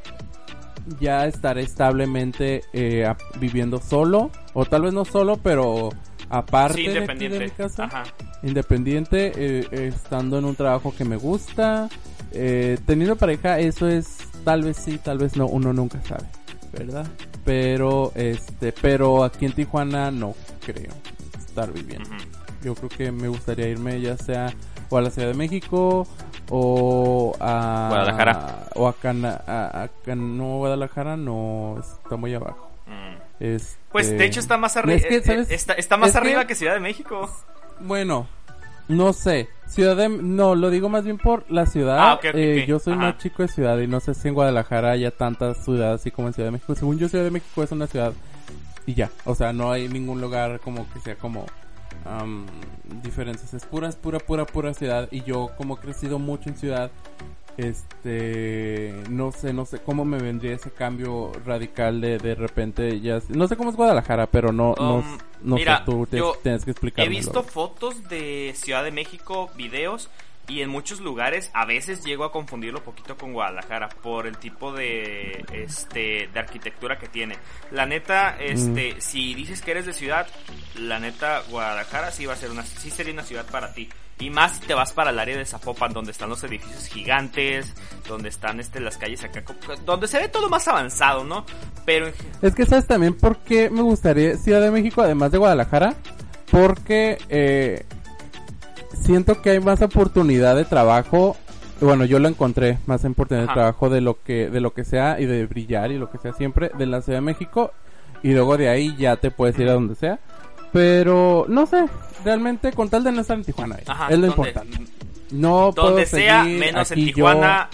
S1: ya estaré establemente eh, a- viviendo solo, o tal vez no solo, pero aparte
S2: Sí,
S1: de, aquí de
S2: independiente.
S1: mi casa
S2: Ajá.
S1: independiente, eh, eh, estando en un trabajo que me gusta, eh, teniendo pareja, eso es tal vez sí, tal vez no, uno nunca sabe, ¿verdad? Pero, este, pero aquí en Tijuana no creo estar viviendo.
S2: Ujú.
S1: Yo creo que me gustaría irme ya sea o a la Ciudad de México o a
S2: Guadalajara.
S1: o a, Cana, a, a Can- no Guadalajara no está muy abajo.
S2: Mm.
S1: Este,
S2: Pues de hecho está más arriba.
S1: es que, ¿sabes?
S2: está, está más
S1: Es que-
S2: arriba que Ciudad de México.
S1: Bueno, no sé. Ciudad de... No, lo digo más bien por la ciudad.
S2: Ah,
S1: Eh. Yo soy
S2: Ajá.
S1: más chico de ciudad y no sé si en Guadalajara haya tantas ciudades así como en Ciudad de México. Según yo, Ciudad de México es una ciudad y ya. O sea, no hay ningún lugar como que sea como am, diferencias. Es pura, es pura, pura, pura ciudad. Y yo como he crecido mucho en ciudad, este... No sé, no sé cómo me vendría ese cambio radical de de repente ya... No sé cómo es Guadalajara, pero no,
S2: Um,
S1: no
S2: mira,
S1: sé, tú tienes,
S2: yo
S1: tienes que
S2: He
S1: explicarme.
S2: visto fotos de Ciudad de México, videos, y en muchos lugares a veces llego a confundirlo un poquito con Guadalajara por el tipo de este de arquitectura que tiene. La neta, este,
S1: Mm.
S2: si dices que eres de ciudad, la neta Guadalajara sí va a ser una sí sería una ciudad para ti. Y más si te vas para el área de Zapopan, donde están los edificios gigantes, donde están este las calles acá, co- donde se ve todo más avanzado, ¿no? Pero
S1: Es que sabes también por qué me gustaría Ciudad de México, además de Guadalajara, porque eh, siento que hay más oportunidad de trabajo. Bueno, yo lo encontré más oportunidad de trabajo de lo que de lo que sea y de brillar y lo que sea siempre de la Ciudad de México y luego de ahí ya te puedes ir a donde sea. Pero no sé, realmente con tal de no estar en Tijuana, eh,
S2: Ajá,
S1: es lo importante. No puedo
S2: donde sea, menos en
S1: aquí yo-
S2: Tijuana,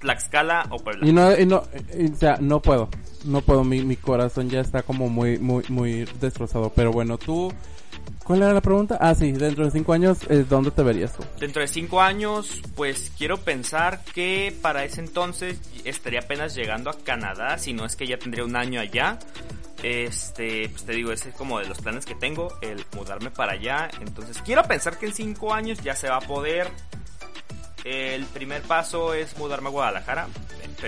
S2: Tlaxcala o Puebla.
S1: Y no, y no, y, o sea, no puedo, no puedo, mi, mi corazón ya está como muy, muy, muy destrozado. Pero bueno, tú, ¿Cuál era la pregunta? Ah, sí, dentro de cinco años, eh, ¿dónde te verías tú?
S2: Dentro de cinco años, pues quiero pensar que para ese entonces estaría apenas llegando a Canadá, si no es que ya tendría un año allá. Este, pues te digo, ese es como de los planes que tengo, el mudarme para allá. Entonces quiero pensar que en cinco años ya se va a poder. El primer paso es mudarme a Guadalajara.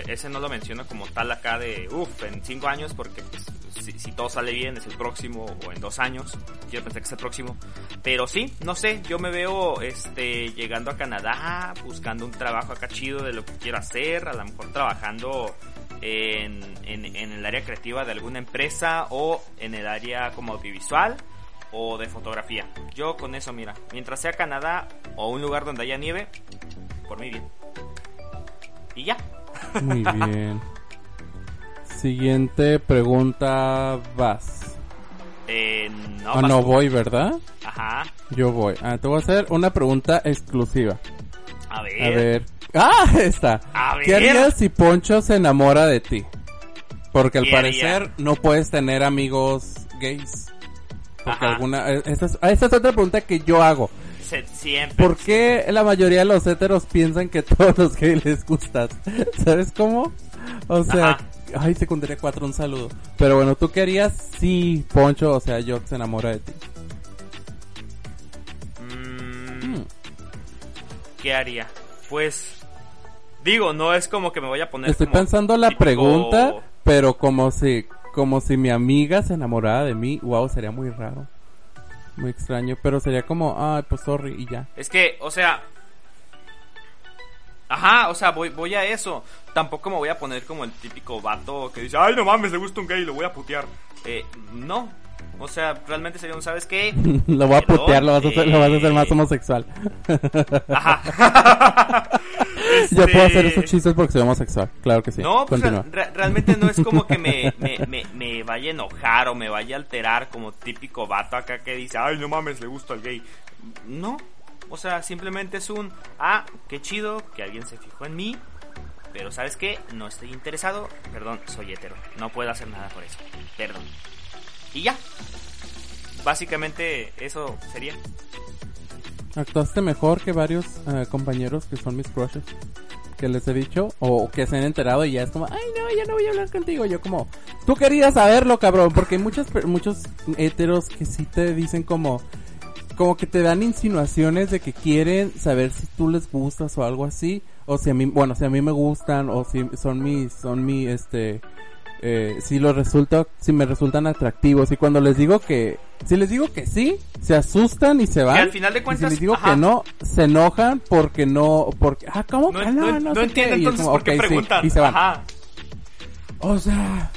S2: Ese no lo menciono como tal acá de, uff, en cinco años, porque pues, si, todo sale bien es el próximo o en dos años. Quiero pensar que es el próximo. Pero sí, no sé, yo me veo este llegando a Canadá, buscando un trabajo acá chido de lo que quiero hacer, a lo mejor trabajando en, en el área creativa de alguna empresa o en el área como audiovisual o de fotografía. Yo con eso, mira, mientras sea Canadá o un lugar donde haya nieve, por mí bien. Y ya.
S1: Muy *laughs* bien. Siguiente pregunta, vas.
S2: Eh, no,
S1: Ah, no voy, ¿verdad?
S2: Ajá.
S1: Yo voy. Ah, te voy a hacer una pregunta exclusiva.
S2: A ver.
S1: A ver. ¡Ah! *laughs* Está.
S2: A
S1: ¿Qué
S2: ver.
S1: harías si Poncho se enamora de ti? Porque al
S2: ¿Qué
S1: parecer
S2: haría?
S1: no puedes tener amigos gays. Porque
S2: Ajá.
S1: alguna... eh, Esta es, ah, esta es otra pregunta que yo hago.
S2: Se- siempre.
S1: ¿Por qué la mayoría de los heteros piensan que todos los gays les gustas? *laughs* ¿Sabes cómo? O sea,
S2: Ajá.
S1: ay, secundaria 4, un saludo. Pero bueno, ¿tú qué harías si Poncho, o sea, yo se enamora de ti?
S2: Mm,
S1: Hmm.
S2: ¿Qué haría? Pues. Digo, no es como que me voy a poner.
S1: Estoy
S2: como
S1: pensando la
S2: típico-
S1: pregunta, pero como si, como si mi amiga se enamorara de mí, wow, sería muy raro. Muy extraño, pero sería como, ay, pues sorry, y ya.
S2: Es que, o sea. Ajá, o sea, voy, voy a eso. Tampoco me voy a poner como el típico vato que dice, ay, no mames, le gusta un gay, lo voy a putear. Eh, no. O sea, realmente sería un, ¿sabes qué? *laughs*
S1: lo voy a
S2: Perdón,
S1: putear, lo vas a hacer, lo vas a hacer
S2: eh,
S1: más homosexual.
S2: Ajá. *laughs*
S1: Yo puedo hacer
S2: Este,
S1: esos chistes porque soy homosexual, claro que sí.
S2: No, pues
S1: Continúa.
S2: re- re- realmente no es como que me, *laughs* me, me, me vaya a enojar o me vaya a alterar como típico vato acá que dice, ay, no mames, le gusta al gay. No, o sea, simplemente es un, ah, qué chido que alguien se fijó en mí, pero ¿sabes qué? No estoy interesado, perdón, soy hetero, no puedo hacer nada por eso, perdón. Y ya. Básicamente eso sería.
S1: Actuaste mejor que varios eh, compañeros que son mis crushes. Que les he dicho, o que se han enterado y ya es como, ay no, ya no voy a hablar contigo. Yo como, tú querías saberlo, cabrón, porque hay muchas, muchos heteros que sí te dicen como, como que te dan insinuaciones de que quieren saber si tú les gustas o algo así, o si a mí, bueno, si a mí me gustan, o si son mis, son mi, este, eh, si los resulta, si me resultan atractivos, y cuando les digo que, si les digo que sí, se asustan y se van.
S2: al final de
S1: y
S2: cuentas,
S1: si les digo
S2: ajá.
S1: que no, se enojan porque no, porque, ah, ¿cómo
S2: No, no,
S1: no?
S2: no
S1: sé y es
S2: entonces
S1: como,
S2: por qué
S1: "Ok, sí",
S2: preguntan.
S1: y se van.
S2: Ajá.
S1: O sea,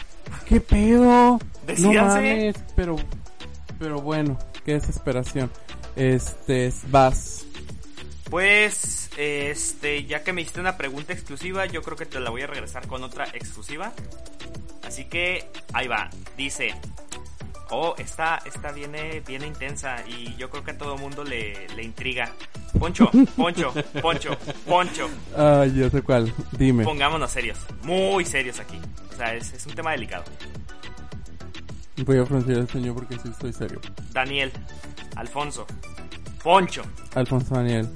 S1: ¿qué pedo? No
S2: Decídanse.
S1: mames, pero, pero bueno, qué desesperación. Este, vas.
S2: Pues, este, ya que me hiciste una pregunta exclusiva, yo creo que te la voy a regresar con otra exclusiva. Así que, ahí va. Dice, oh, esta, esta viene, viene intensa y yo creo que a todo mundo le, le intriga. Poncho, Poncho, Poncho, Poncho.
S1: Ay, ya sé cuál. Dime.
S2: Pongámonos serios, muy serios aquí. O sea, es, es un tema delicado.
S1: Voy a fruncir el ceño porque sí estoy serio.
S2: Daniel, Alfonso, Poncho.
S1: Alfonso Daniel.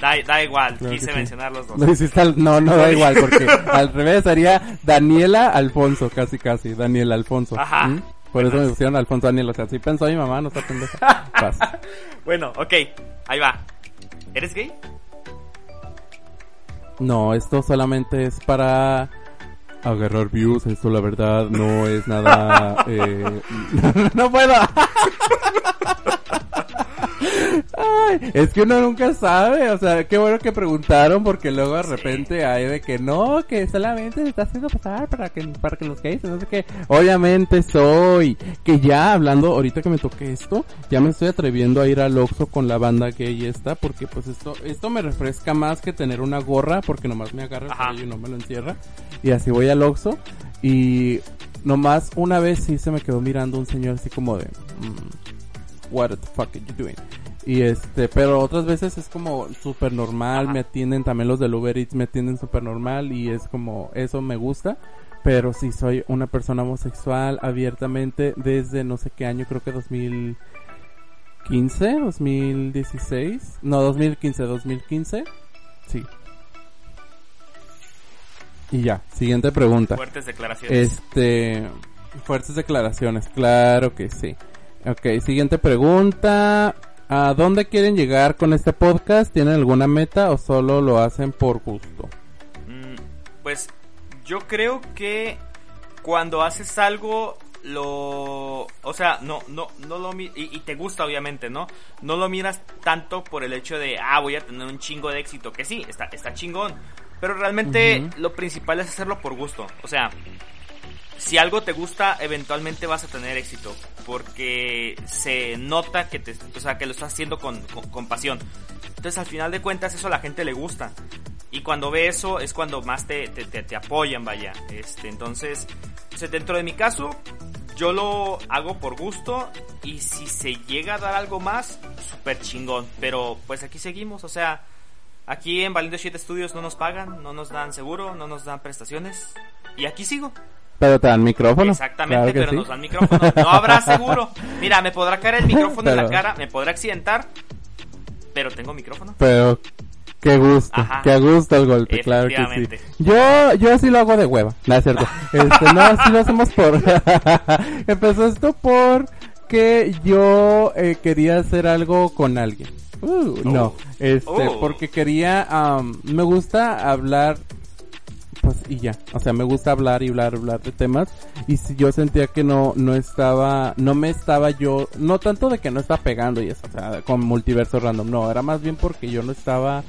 S2: Da, da igual,
S1: que
S2: quise
S1: sí.
S2: mencionar los dos.
S1: Hiciste al- no, no da igual porque *laughs* al revés sería Daniela Alfonso, casi casi. Daniela Alfonso.
S2: Ajá.
S1: ¿Mm? Por eso me pusieron Alfonso Daniel. O sea, sí pensó mi mamá, no está pendeja. *laughs*
S2: Bueno, ok, ahí va. ¿Eres gay?
S1: No, esto solamente es para agarrar views. Esto la verdad no es nada... *laughs* Eh... *laughs* no puedo. Ay, es que uno nunca sabe, o sea, qué bueno que preguntaron porque luego de repente hay de que no, que solamente se está haciendo pasar para que para que los gays, no sé qué. Obviamente soy, que ya hablando ahorita que me toque esto, ya me estoy atreviendo a ir al Oxxo con la banda gay esta porque pues esto esto me refresca más que tener una gorra porque nomás me agarra el cabello y no me lo encierra. Y así voy al Oxxo y nomás una vez sí se me quedó mirando un señor así como de mm, what the fuck are you doing? Y este, pero otras veces es como súper normal,
S2: Ajá.
S1: me atienden también los del Uber Eats, me atienden súper normal y es como, eso me gusta. Pero sí, soy una persona homosexual abiertamente desde no sé qué año, creo que 2015, 2016, no, 2015, 2015. Sí. Y ya, siguiente pregunta.
S2: Fuertes declaraciones.
S1: Este, fuertes declaraciones, claro que sí. Ok, siguiente pregunta. ¿A dónde quieren llegar con este podcast? ¿Tienen alguna meta o solo lo hacen por gusto?
S2: Mm, pues yo creo que cuando haces algo lo o sea no no no lo y, y, te gusta obviamente no no lo miras tanto por el hecho de ah voy a tener un chingo de éxito que sí está está chingón pero realmente lo principal es hacerlo por gusto o sea si algo te gusta, eventualmente vas a tener éxito. Porque se nota que te, o sea, que lo estás haciendo con, con, pasión. Entonces, al final de cuentas, eso a la gente le gusta. Y cuando ve eso, es cuando más te, te, te, apoyan, vaya. Este, entonces, pues, dentro de mi caso, yo lo hago por gusto. Y si se llega a dar algo más, súper chingón. Pero, pues aquí seguimos, o sea. Aquí en Valiente 7 Studios no nos pagan, no nos dan seguro, no nos dan prestaciones. Y aquí sigo.
S1: Pero te dan micrófono.
S2: Exactamente, pero nos dan micrófono. No habrá *laughs* seguro. Mira, me podrá caer el micrófono en la cara, me podrá accidentar, pero tengo micrófono.
S1: Pero qué gusto, qué gusto el golpe, claro que sí. Yo, yo sí lo hago de hueva, no es cierto. *laughs* Este, no, sí lo hacemos por... *laughs* Empezó esto por que yo eh, quería hacer algo con alguien. Uh, No, oh. este, oh. porque quería, me gusta hablar pues y ya, o sea, me gusta hablar y hablar, hablar de temas. Y si yo sentía que no no estaba no me estaba yo no tanto de que no estaba pegando y eso, o sea, con multiverso random, no, era más bien porque yo no estaba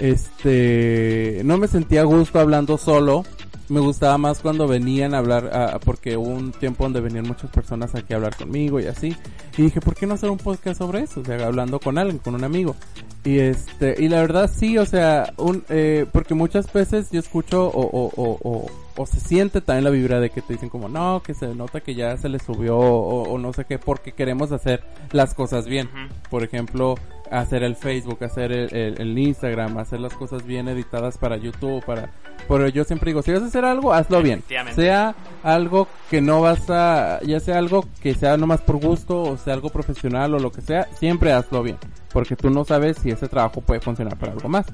S1: este no me sentía a gusto hablando solo me gustaba más cuando venían a hablar, a, porque hubo un tiempo donde venían muchas personas aquí a hablar conmigo y así. Y dije, ¿por qué no hacer un podcast sobre eso? O sea, hablando con alguien, con un amigo. Y este, y la verdad sí, o sea, un, eh, porque muchas veces yo escucho o, o, o, o, o se siente también la vibra de que te dicen como, no, que se nota que ya se le subió o, o no sé qué, porque queremos hacer las cosas bien. Por ejemplo, hacer el Facebook, hacer el, el, Instagram, hacer las cosas bien editadas para YouTube, para... Pero yo siempre digo, si vas a hacer algo, hazlo bien. Sea algo que no vas a... Ya sea algo que sea nomás por gusto o sea algo profesional o lo que sea, siempre hazlo bien. Porque tú no sabes si ese trabajo puede funcionar para algo más.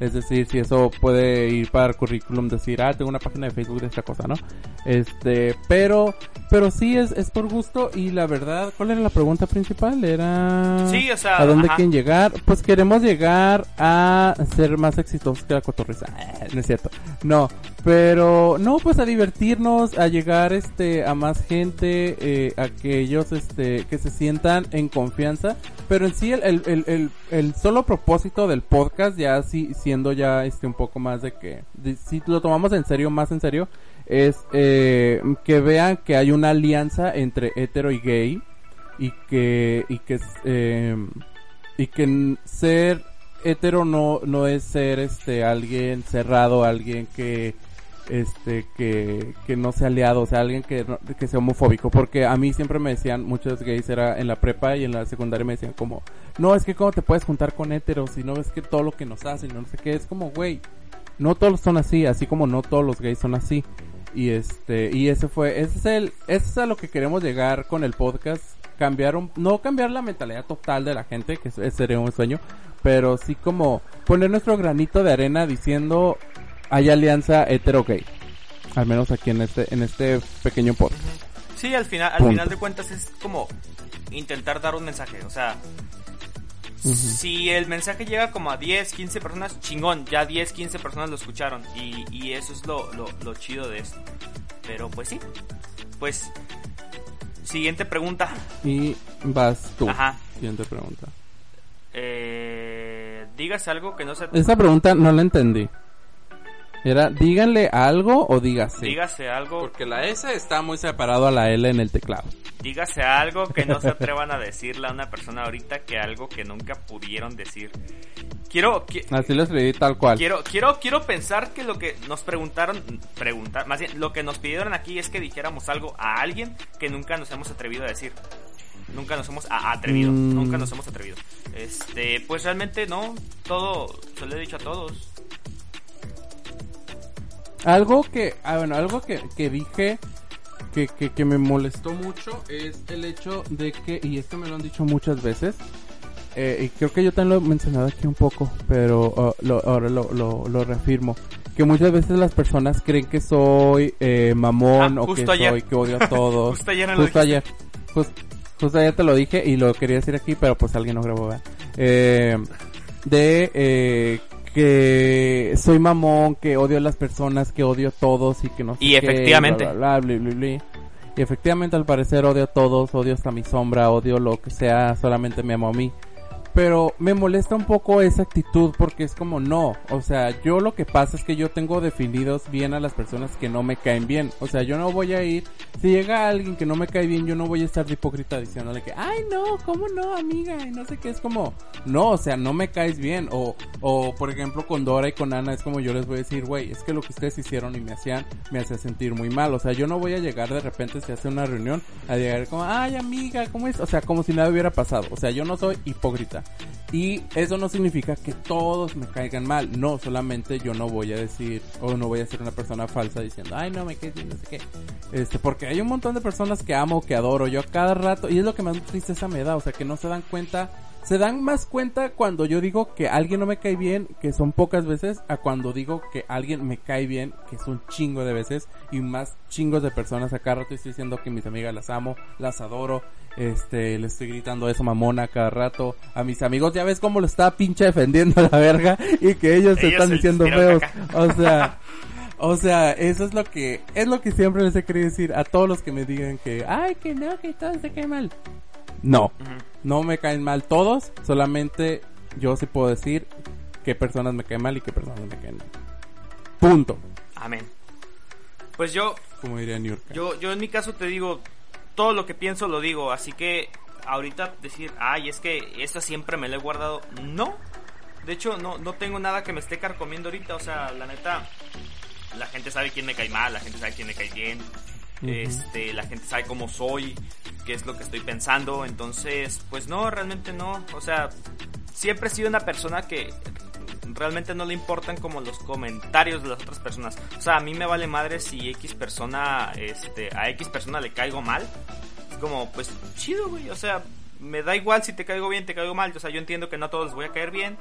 S1: Es decir, si eso puede ir para el currículum, decir, ah, tengo una página de Facebook de esta cosa, ¿no? Este, pero, pero sí es, es por gusto y la verdad, ¿cuál era la pregunta principal? Era...
S2: Sí, o sea...
S1: ¿A dónde quieren llegar? Pues queremos llegar a ser más exitosos que la cotorriza. Eh, no es cierto. No, pero no, pues a divertirnos, a llegar este a más gente, eh, a que ellos este que se sientan en confianza. Pero en sí el, el, el, el, solo propósito del podcast ya sí siendo ya este un poco más de que si lo tomamos en serio, más en serio, es eh, que vean que hay una alianza entre hetero y gay y que y que eh, y que ser hetero no no es ser este alguien cerrado, alguien que este que, que no sea aliado, o sea, alguien que, que sea homofóbico, porque a mí siempre me decían, muchos gays era en la prepa y en la secundaria me decían como, no, es que cómo te puedes juntar con héteros si no ves que todo lo que nos hacen, no sé qué, es como, güey, no todos son así, así como no todos los gays son así. Y este, y ese fue, ese es el, ese es a lo que queremos llegar con el podcast, cambiar un, no cambiar la mentalidad total de la gente, que ese sería un sueño, pero sí como poner nuestro granito de arena diciendo, hay alianza hetero-gay. Al menos aquí en este, en este pequeño podcast.
S2: Sí, al final, al final de cuentas es como intentar dar un mensaje. O sea, si el mensaje llega como a 10, 15 personas, chingón, ya 10, 15 personas lo escucharon. Y, y eso es lo, lo, lo chido de esto. Pero pues sí. Pues, siguiente pregunta.
S1: Y vas tú. Ajá. Siguiente pregunta.
S2: Eh, digas algo que no se...
S1: Esa pregunta no la entendí. Era, díganle algo o dígase.
S2: Dígase algo.
S1: Porque la S está muy separado a la L en el teclado.
S2: Dígase algo que no se atrevan a decirle a una persona ahorita que algo que nunca pudieron decir. Quiero,
S1: así lo escribí tal cual.
S2: Quiero, quiero, quiero pensar que lo que nos preguntaron, preguntar, más bien, lo que nos pidieron aquí es que dijéramos algo a alguien que nunca nos hemos atrevido a decir. Nunca nos hemos atrevido, mm. nunca nos hemos atrevido. Este, pues realmente no, todo, se lo he dicho a todos
S1: algo que, ah, bueno, algo que, que dije que, que, que me molestó mucho es el hecho de que, y esto me lo han dicho muchas veces, eh, y creo que yo también lo he mencionado aquí un poco, pero uh, lo, ahora lo, lo, lo reafirmo. Que muchas veces las personas creen que soy eh, mamón
S2: Ah,
S1: o que
S2: ayer.
S1: soy que odio a *laughs* todos.
S2: Justo ayer lo
S1: Justo ayer. Jus- justo ayer te lo dije y lo quería decir aquí, pero pues alguien no grabó, ¿verdad? Eh, de eh, que soy mamón, que odio a las personas, que odio a todos y que no sé
S2: Y efectivamente.
S1: bla, bla. Y efectivamente al parecer odio a todos, odio hasta mi sombra, odio lo que sea, solamente me amo a mí. Pero me molesta un poco esa actitud porque es como no, o sea, yo lo que pasa es que yo tengo definidos bien a las personas que no me caen bien, o sea, yo no voy a ir, si llega alguien que no me cae bien, yo no voy a estar de hipócrita diciéndole que, ay no, ¿cómo no, amiga? Y no sé qué, es como, no, o sea, no me caes bien, o, o por ejemplo con Dora y con Ana es como yo les voy a decir, güey, es que lo que ustedes hicieron y me hacían, me hacía sentir muy mal, o sea, yo no voy a llegar de repente si hace una reunión, a llegar como, ay amiga, ¿cómo es? O sea, como si nada hubiera pasado, o sea, yo no soy hipócrita. Y eso no significa que todos me caigan mal. No, solamente yo no voy a decir, o no voy a ser una persona falsa diciendo, ay, no me bien, no sé qué. Este, porque hay un montón de personas que amo, que adoro, yo a cada rato, y es lo que más tristeza me da, o sea, que no se dan cuenta, se dan más cuenta cuando yo digo que alguien no me cae bien, que son pocas veces, a cuando digo que alguien me cae bien, que es un chingo de veces, y más chingos de personas a cada rato estoy diciendo que mis amigas las amo, las adoro, este, le estoy gritando eso mamona cada rato. A mis amigos, ya ves cómo lo está pinche defendiendo a *laughs* la verga y que ellos se
S2: Ellos
S1: están
S2: se
S1: diciendo
S2: tiraron
S1: feos. O sea, o sea, eso es lo que, es lo que siempre les he querido decir a todos los que me digan que, ay, que no, que todos se caen mal. No, no me caen mal todos, solamente yo sí puedo decir qué personas me caen mal y qué personas me caen mal. Punto.
S2: Amén. Pues yo,
S1: Como diría New York.
S2: yo, yo en mi caso te digo, todo lo que pienso lo digo, así que ahorita decir, ay, es que esto siempre me lo he guardado, no. De hecho, no, no tengo nada que me esté carcomiendo ahorita, o sea, la neta, la gente sabe quién me cae mal, la gente sabe quién me cae bien, Este, la gente sabe cómo soy, qué es lo que estoy pensando, entonces, pues no, realmente no, o sea, siempre he sido una persona que realmente no le importan como los comentarios de las otras personas. O sea, a mí me vale madre si X persona, este, a X persona le caigo mal. Es como, pues, chido, güey. O sea, me da igual si te caigo bien, te caigo mal. O sea, yo entiendo que no a todos voy a caer bien.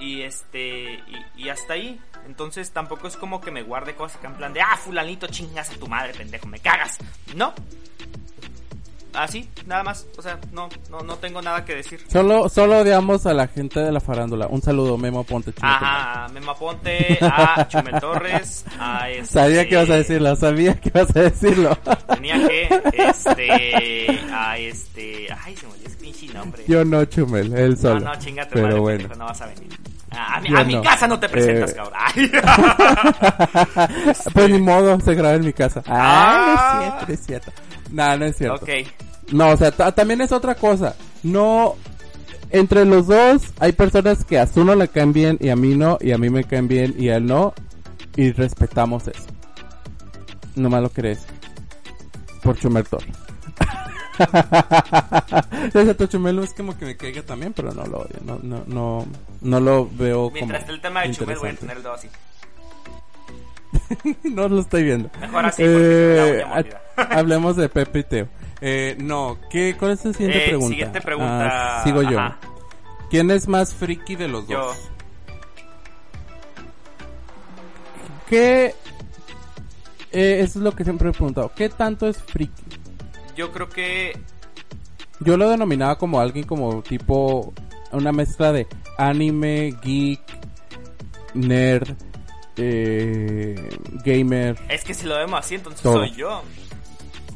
S2: Y este, y, y hasta ahí. Entonces tampoco es como que me guarde cosas que en plan de, ah, fulanito, chingas a tu madre, pendejo, me cagas. No. Así, nada más. O sea, no, no, no tengo nada que decir.
S1: Solo, solo odiamos a la gente de la farándula. Un saludo, Memo Ponte. Chino
S2: Ajá, a Mema Ponte, a Chumel Torres, a este...
S1: Sabía que ibas a decirlo, sabía que ibas a decirlo.
S2: Tenía que, este, a este... Ay, se me olvidó ese pinche nombre.
S1: Yo no, Chumel, él
S2: no,
S1: solo.
S2: no, chingate,
S1: Pero
S2: madre,
S1: bueno.
S2: pendejo, no vas a venir. A, a mi, a mi
S1: no.
S2: casa no te presentas,
S1: Eh.
S2: cabrón. Ay. *laughs*
S1: pues ni modo, se graba en mi casa.
S2: Ah.
S1: Ah, no es cierto, no es cierto. No, no es cierto.
S2: ok,
S1: No, o sea, ta- también es otra cosa. No, entre los dos hay personas que a su no le caen bien y a mí no, y a mí me caen bien y a él no, y respetamos eso. No más lo crees. Por Chumel Torres. *laughs* Ese Chumel es como que me caiga también, pero no lo odio. No, no, no, no lo veo
S2: mientras
S1: como
S2: el tema de Chumel voy a tener el dedo así. *laughs*
S1: no lo estoy viendo.
S2: Mejor así, porque
S1: Eh, ha- hablemos de Pepe y Teo. Eh, no, ¿qué, ¿cuál es la siguiente
S2: Eh,
S1: pregunta?
S2: siguiente pregunta,
S1: Ah, sigo yo.
S2: ajá.
S1: ¿Quién es más friki de los
S2: Yo.
S1: dos? ¿Qué? Eh, eso es lo que siempre he preguntado. ¿Qué tanto es friki?
S2: Yo creo que
S1: Yo lo denominaba como alguien como tipo una mezcla de anime, geek, nerd, eh, gamer.
S2: es que si lo vemos así, entonces
S1: Todo.
S2: soy yo.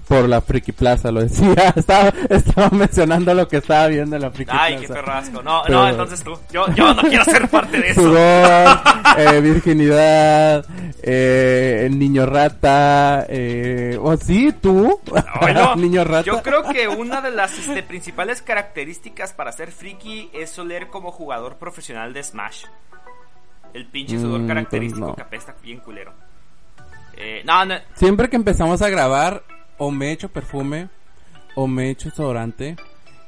S1: Por la Friki Plaza, lo decía. *laughs* Estaba, estaba mencionando lo que estaba viendo en la Friki
S2: Ay, qué
S1: Plaza.
S2: perrasco. No,
S1: Pero-
S2: no, entonces tú. Yo, yo no quiero ser parte de eso.
S1: Sudor, *laughs* eh, virginidad, eh, el niño rata, eh, o sí, tú,
S2: Oilo, *laughs*
S1: niño rata.
S2: Yo creo que una de las este, principales características para ser friki es oler como jugador profesional de Smash. El pinche sudor
S1: Mm,
S2: característico
S1: pues no.
S2: que apesta bien culero. Eh, no, no,
S1: Siempre que empezamos a grabar, o me echo perfume, o me echo desodorante,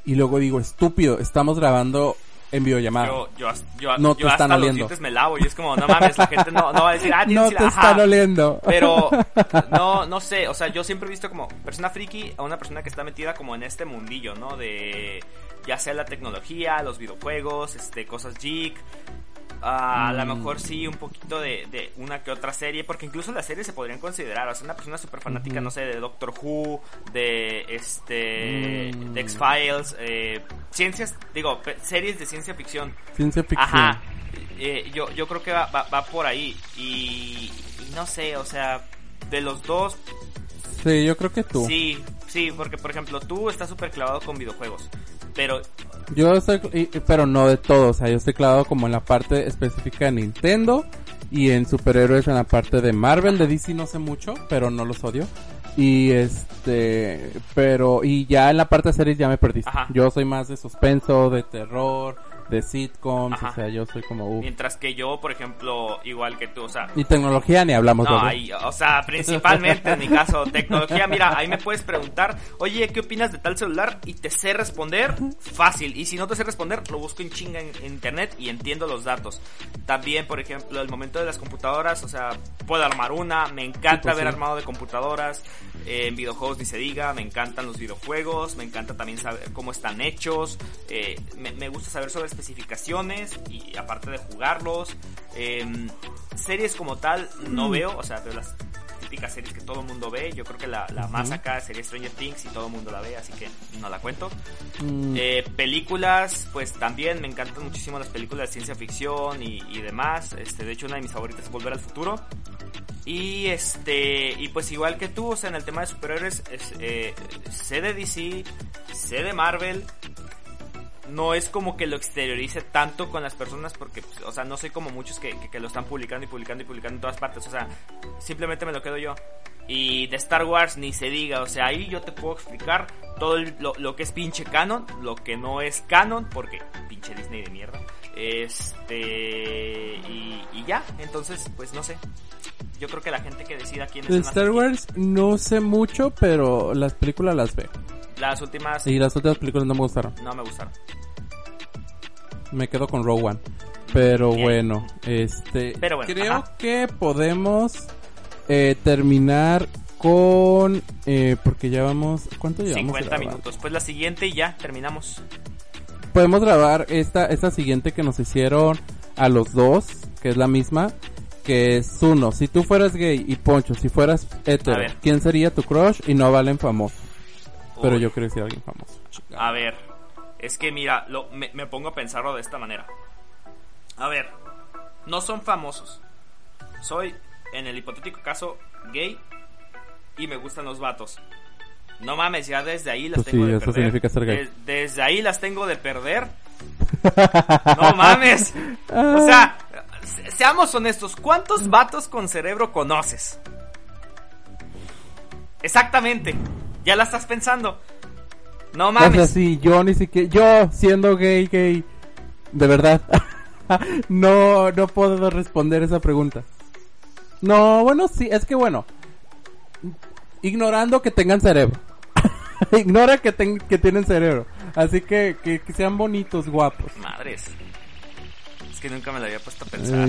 S1: y luego digo, estúpido, estamos grabando en videollamada.
S2: Yo, yo, yo,
S1: No
S2: yo
S1: te
S2: hasta
S1: oliendo.
S2: me lavo y es como, no mames, la gente no, no va a decir, ah,
S1: no te están oliendo.
S2: Pero *laughs* no, no sé, o sea, yo siempre he visto como persona friki a una persona que está metida como en este mundillo, ¿no? De ya sea la tecnología, los videojuegos, este, cosas geek. Ah, A lo
S1: Mm.
S2: mejor sí, un poquito de, de una que otra serie, porque incluso las series se podrían considerar. O sea, una persona súper fanática, no sé, de Doctor Who, de este,
S1: Mm.
S2: de X-Files, eh, ciencias, digo, series de ciencia ficción.
S1: Ciencia ficción.
S2: Ajá. Eh, yo, yo creo que va, va, va por ahí. Y, y no sé, o sea, de los dos,
S1: Sí, yo creo que tú.
S2: sí, sí, porque por ejemplo, tú estás súper clavado con videojuegos. Pero,
S1: Yo estoy, pero no de todo, o sea, yo estoy clavado como en la parte específica de Nintendo y en superhéroes en la parte de Marvel, de DC no sé mucho, pero no los odio. Y este, pero, y ya en la parte de series ya me perdiste.
S2: Ajá.
S1: Yo soy más de suspenso, de terror, de sitcoms,
S2: Ajá.
S1: o sea, yo soy como, uf.
S2: mientras que yo, por ejemplo, igual que tú, o sea,
S1: Y tecnología ni hablamos,
S2: No,
S1: ¿verdad?
S2: ahí, o sea, principalmente en mi caso, tecnología, mira, ahí me puedes preguntar, oye, ¿qué opinas de tal celular? Y te sé responder fácil. Y si no te sé responder, lo busco en chinga en, en internet y entiendo los datos. También, por ejemplo, el momento de las computadoras, o sea, puedo armar una, me encanta
S1: Sí, pues,
S2: haber
S1: sí.
S2: armado de computadoras, eh, en videojuegos ni se diga, me encantan los videojuegos, me encanta también saber cómo están hechos, eh, me, me gusta saber sobre especificaciones y aparte de jugarlos. em, series como tal no veo, o sea, veo las típicas series que todo el mundo ve. Yo creo que la, la más acá sería Stranger Things y todo el mundo la ve, así que no la cuento.
S1: Mm,
S2: Eh, películas, pues también me encantan muchísimo las películas de ciencia ficción y, y demás. Este, de hecho, una de mis favoritas es Volver al Futuro. Y este, y pues igual que tú, o sea, en el tema de superhéroes, es, eh, sé de DC, sé de Marvel. No es como que lo exteriorice tanto con las personas porque, pues, o sea, no soy como muchos que, que- que lo están publicando y publicando y publicando en todas partes. O sea, simplemente me lo quedo yo. Y de Star Wars ni se diga, o sea, ahí yo te puedo explicar todo el- lo, lo que es pinche canon, lo que no es canon, porque pinche Disney de mierda. Este. Y, y ya, entonces, pues no sé. Yo creo que la gente que decida quién es
S1: de Star Wars no sé mucho, pero las películas las veo.
S2: Las últimas
S1: Y las otras películas no me gustaron.
S2: no me gustaron.
S1: Me quedo con Rogue One. Pero
S2: Bien.
S1: bueno, este.
S2: Pero bueno,
S1: creo
S2: ajá.
S1: que podemos eh, terminar con. Eh, porque ya vamos. ¿Cuánto llevamos?
S2: 50
S1: grabando?
S2: minutos. Pues la siguiente y ya terminamos.
S1: Podemos grabar esta, esta siguiente que nos hicieron a los dos, que es la misma. Que es uno, si tú fueras gay y Poncho, si fueras hetero. ¿quién sería tu crush? Y no valen famoso. Pero yo quiero decir alguien famoso.
S2: A ver, es que mira, lo, me, me pongo a pensarlo de esta manera. A ver, no son famosos. Soy, en el hipotético caso, gay y me gustan los vatos. No mames, ya desde ahí las
S1: Pues
S2: tengo
S1: sí,
S2: de
S1: eso
S2: perder.
S1: significa ser gay.
S2: Des- desde ahí las tengo de perder. *laughs* No mames. O sea, se- seamos honestos, ¿cuántos vatos con cerebro conoces? Exactamente. Ya la estás pensando. No
S1: O sea,
S2: mames.
S1: sí, yo ni siquiera, yo siendo gay, gay, de verdad, *laughs* no, no puedo responder esa pregunta. No, bueno, sí, es que bueno, ignorando que tengan cerebro, *laughs* ignora que, ten- que tienen cerebro, así que, que, que sean bonitos, guapos.
S2: Madres. Es que nunca me la había puesto a pensar.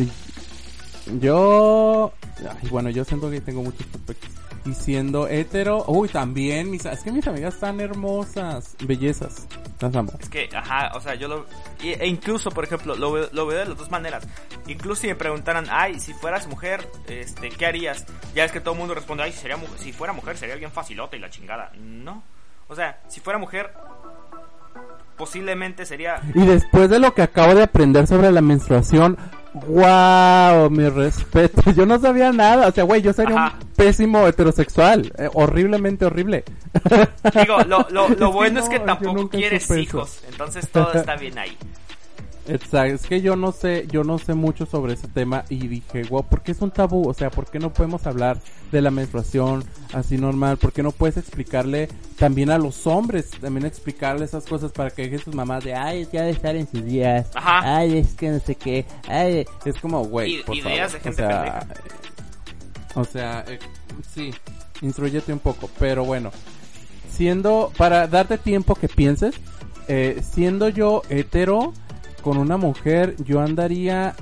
S1: Yo, ay, bueno, yo siendo gay tengo muchos aspectos. Y siendo hetero, uy, también, mis, es que mis amigas están hermosas, bellezas, las amo.
S2: Es que, ajá, o sea, yo lo... E incluso, por ejemplo, lo veo, lo veo de las dos maneras. Incluso si me preguntaran, ay, si fueras mujer, este, ¿qué harías? Ya es que todo el mundo responde, ay, si, sería si fuera mujer sería bien facilota y la chingada. No. O sea, si fuera mujer, posiblemente sería...
S1: Y después de lo que acabo de aprender sobre la menstruación, wow, mi respeto. *laughs* Yo no sabía nada. O sea, güey, yo sería
S2: Ajá.
S1: un pésimo heterosexual. eh, horriblemente horrible.
S2: Digo, lo, lo, *laughs*
S1: Es
S2: lo
S1: que
S2: bueno es que tampoco quieres
S1: eso.
S2: hijos. Entonces todo está bien ahí.
S1: Exacto. Es que yo no sé, yo no sé mucho sobre ese tema y dije, wow, ¿por qué es un tabú? O sea, ¿por qué no podemos hablar de la menstruación así normal? ¿Por qué no puedes explicarle también a los hombres, también explicarle esas cosas para que dejen sus mamás de, ay, ha de estar en sus días.
S2: Ajá.
S1: Ay, es que no sé qué. Ay, es como, güey, por
S2: ideas
S1: favor.
S2: de gente
S1: o sea,
S2: pendeja.
S1: eh, o sea, eh, sí, instruyete un poco, pero bueno, siendo, para darte tiempo que pienses, eh, siendo yo hetero, con una mujer, yo andaría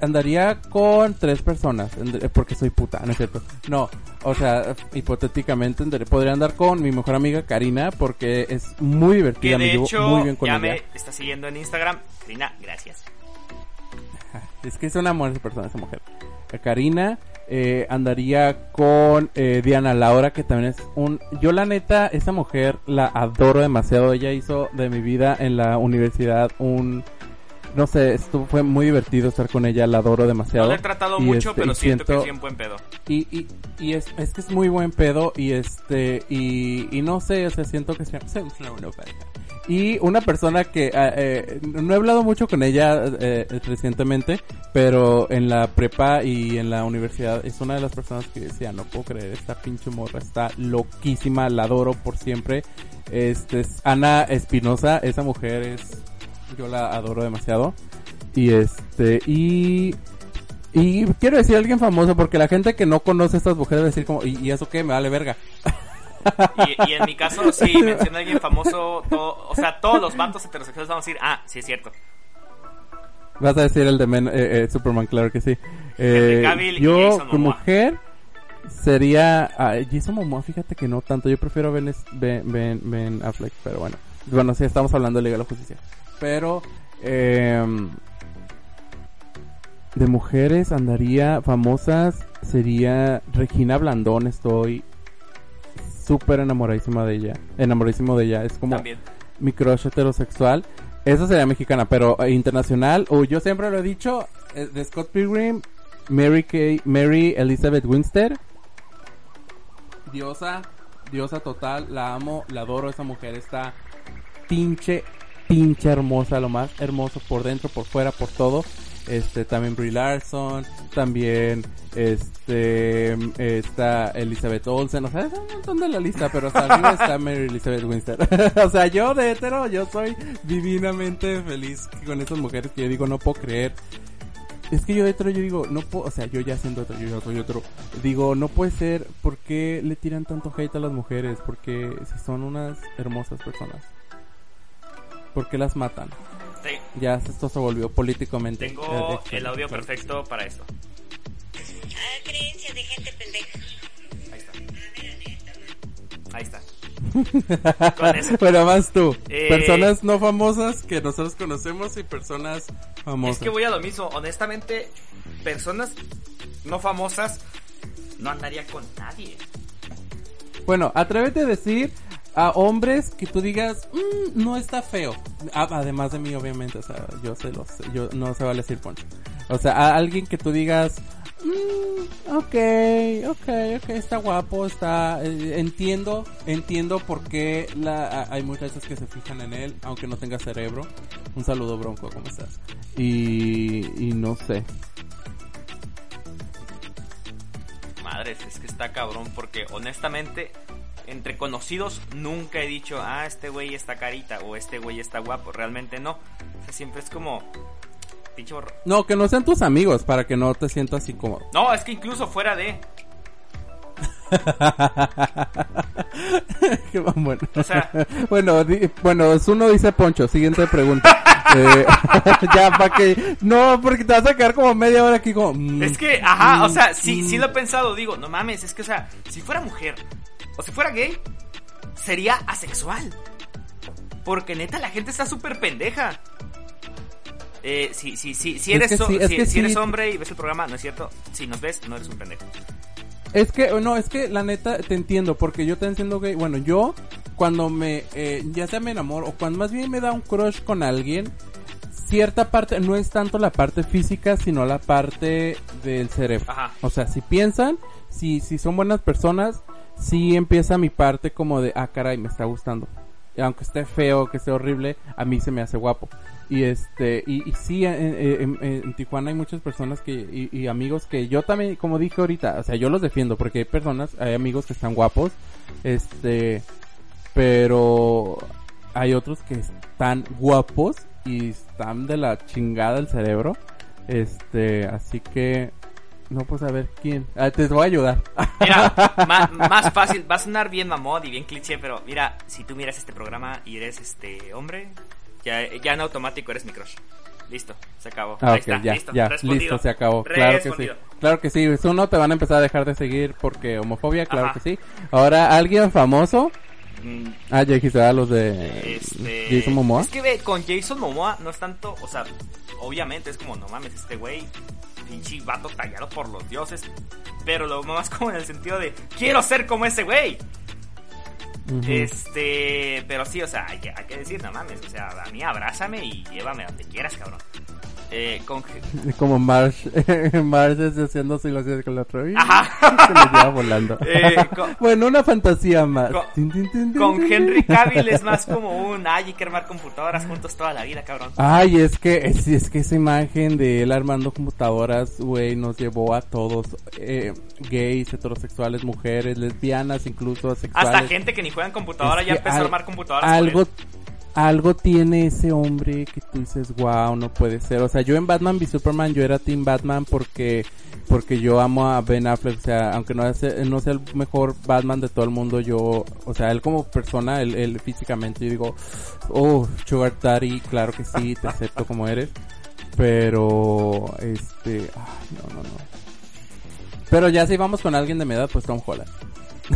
S1: andaría con tres personas, porque soy puta, ¿no es cierto? No, o sea, hipotéticamente podría andar con mi mejor amiga Karina, porque es muy divertida, de
S2: me
S1: hecho, muy bien con
S2: ya
S1: ella.
S2: me está siguiendo en Instagram. Karina, gracias. *laughs*
S1: Es que es una amor esa persona, esa mujer. Karina, eh, andaría con eh, Diana Laura, que también es un... Yo la neta, esa mujer la adoro demasiado. Ella hizo de mi vida en la universidad un... No sé, esto fue muy divertido estar con ella, la adoro demasiado.
S2: No la he tratado
S1: Y,
S2: mucho,
S1: este,
S2: pero siento, que es bien buen pedo.
S1: Y, y, y es, es que es muy buen pedo y este y, y no sé, o sea, siento que se se- es una buena pareja. Y una persona que eh, eh, no he hablado mucho con ella eh, recientemente, pero en la prepa y en la universidad es una de las personas que decía, no puedo creer, esta pinche morra está loquísima, la adoro por siempre. Este es Ana Espinosa, esa mujer es yo la adoro demasiado. Y este y y quiero decir alguien famoso porque la gente que no conoce a estas mujeres va a decir como, ¿y, y eso qué? Me vale verga.
S2: Y, y en mi caso, sí, *laughs* menciona a alguien famoso, todo- o sea, todos los vatos heterosexuales vamos a decir, ah, sí es cierto.
S1: Vas a decir el de Men- eh, eh, Superman, claro que sí. Eh, yo, como mujer, sería... ah, Jason Momoa, fíjate que no tanto. Yo prefiero Ben, ben, ben, Ben Affleck, pero bueno. Bueno, sí, estamos hablando de Liga de la Justicia. Pero... Eh, de mujeres andaría famosas sería Regina Blandón estoy súper enamoradísima de ella enamoradísimo de ella es como
S2: También.
S1: mi crush heterosexual. Esa sería mexicana, pero eh, internacional, o yo siempre lo he dicho, eh, de Scott Pilgrim, Mary Kay, Mary Elizabeth Winstead. Diosa, diosa total, la amo, la adoro, esa mujer está pinche, pinche hermosa, lo más hermoso por dentro, por fuera, por todo. Este, también Brie Larson, también, este, está Elizabeth Olsen, o sea, es un montón de la lista, pero hasta arriba *laughs* está Mary Elizabeth Winstead. *laughs* o sea, yo de hetero, yo soy divinamente feliz con estas mujeres que yo digo, no puedo creer. Es que yo de hetero, yo digo, no puedo, o sea, yo ya siendo hetero, yo ya soy hetero, digo, no puede ser, ¿por qué le tiran tanto hate a las mujeres? Porque si son unas hermosas personas. ¿Por qué las matan?
S2: Sí,
S1: Ya esto se volvió políticamente.
S2: tengo
S1: eh,
S2: el audio perfecto para esto.
S3: Ah, creencia de gente pendeja.
S2: Ahí está. Ahí está. *laughs* Con eso.
S1: Pero más tú.
S2: Eh,
S1: Personas no famosas que nosotros conocemos y personas famosas.
S2: Es que voy a lo mismo. Honestamente, personas no famosas no andaría con nadie.
S1: Bueno, atrévete a decir a hombres que tú digas, "Mm, no está feo. Además de mí, obviamente, o sea, yo se los, yo no se vale decir poncho. O sea, a alguien que tú digas, "Mm, ok, ok, ok, está guapo, está, eh, entiendo, entiendo por qué la, a- hay muchachas que se fijan en él, aunque no tenga cerebro. Un saludo, Bronco, ¿cómo estás? Y, y no sé.
S2: Madres, es que está cabrón porque honestamente entre conocidos nunca he dicho, ah, este güey está carita o este güey está guapo. Realmente no. O sea, siempre es como pinche borro-
S1: No, que no sean tus amigos para que no te sientas incómodo.
S2: No, es que incluso fuera de, *laughs*
S1: bueno.
S2: O sea- *laughs*
S1: bueno, di- bueno, uno dice Poncho. Siguiente pregunta. *laughs* Eh, ya, para que. No, porque te vas a quedar como media hora aquí como. mm,
S2: Es que, ajá, o
S1: mm,
S2: sea, sí,
S1: mm.
S2: sí lo he pensado, digo, no mames, es que, o sea, si fuera mujer o si fuera gay, sería asexual. Porque neta, la gente está súper pendeja. Eh, si, si, si, si
S1: Es
S2: eres,
S1: que sí,
S2: si, eres hombre y ves el programa, no es cierto. Si nos ves, no eres un pendejo.
S1: Es que, no, es que la neta te entiendo, porque yo también siendo gay, bueno, yo cuando me, eh, ya sea me enamoro, o cuando más bien me da un crush con alguien, cierta parte, no es tanto la parte física, sino la parte del cerebro.
S2: Ajá.
S1: O sea, si piensan, si, si son buenas personas, sí empieza mi parte como de, ah, caray, me está gustando. Y aunque esté feo, que esté horrible, a mí se me hace guapo. Y este, y, y sí, en, Tijuana hay muchas personas que, y, y amigos que yo también, como dije ahorita, o sea, yo los defiendo porque hay personas, hay amigos que están guapos, este, pero hay otros que están guapos y están de la chingada el cerebro. Este, así que, no, pues a ver quién. Ah, te voy a ayudar.
S2: Mira, *laughs* ma- más fácil, va a sonar bien mamón y bien cliché, pero mira, si tú miras este programa y eres este hombre, ya, ya en automático eres mi crush. Listo, se acabó.
S1: Ah,
S2: Ahí está,
S1: ya,
S2: listo,
S1: ya, listo, se acabó. Claro que sí. Claro que sí. Uno te van a empezar a dejar de seguir porque homofobia, claro
S2: Ajá.
S1: que sí. Ahora, alguien famoso.
S2: Mm,
S1: Ah, ya dijiste a los de
S2: Este...
S1: Jason Momoa.
S2: Es que ve, con Jason Momoa no es tanto, o sea, obviamente es como, no mames, este güey, pinche vato tallado por los dioses. Pero lo más como en el sentido de, quiero ser como ese güey. Este, pero sí, o sea, hay que, hay que decir, no mames, o sea, a mí abrázame y llévame donde quieras, cabrón. Eh, con... *laughs*
S1: Como Marsh, *laughs* Marsh es haciendo simulaciones con la otra. y. *laughs* Se lo lleva volando.
S2: Eh, con-
S1: Bueno, una fantasía más.
S2: Con- Henry. Cavill es más como un, ay, hay que armar computadoras juntos toda la vida, cabrón.
S1: Ay, es que, es, es que esa imagen de él armando computadoras, güey, nos llevó a todos, eh, gays, heterosexuales, mujeres, lesbianas, incluso asexuales.
S2: Hasta gente que ni juega en computadora
S1: Es
S2: ya empezó
S1: al-
S2: a armar computadoras.
S1: Algo. Algo tiene ese hombre que tú dices, wow, no puede ser. O sea, yo en Batman v Superman, yo era Team Batman porque, porque yo amo a Ben Affleck. O sea, aunque no, sea- no sea el mejor Batman de todo el mundo, yo, o sea, él como persona, él, él físicamente, yo digo, oh, Sugar claro que sí, te acepto como eres. Pero, este, ay, no, no, no. Pero ya si vamos con alguien de mi edad, pues Tom Holland.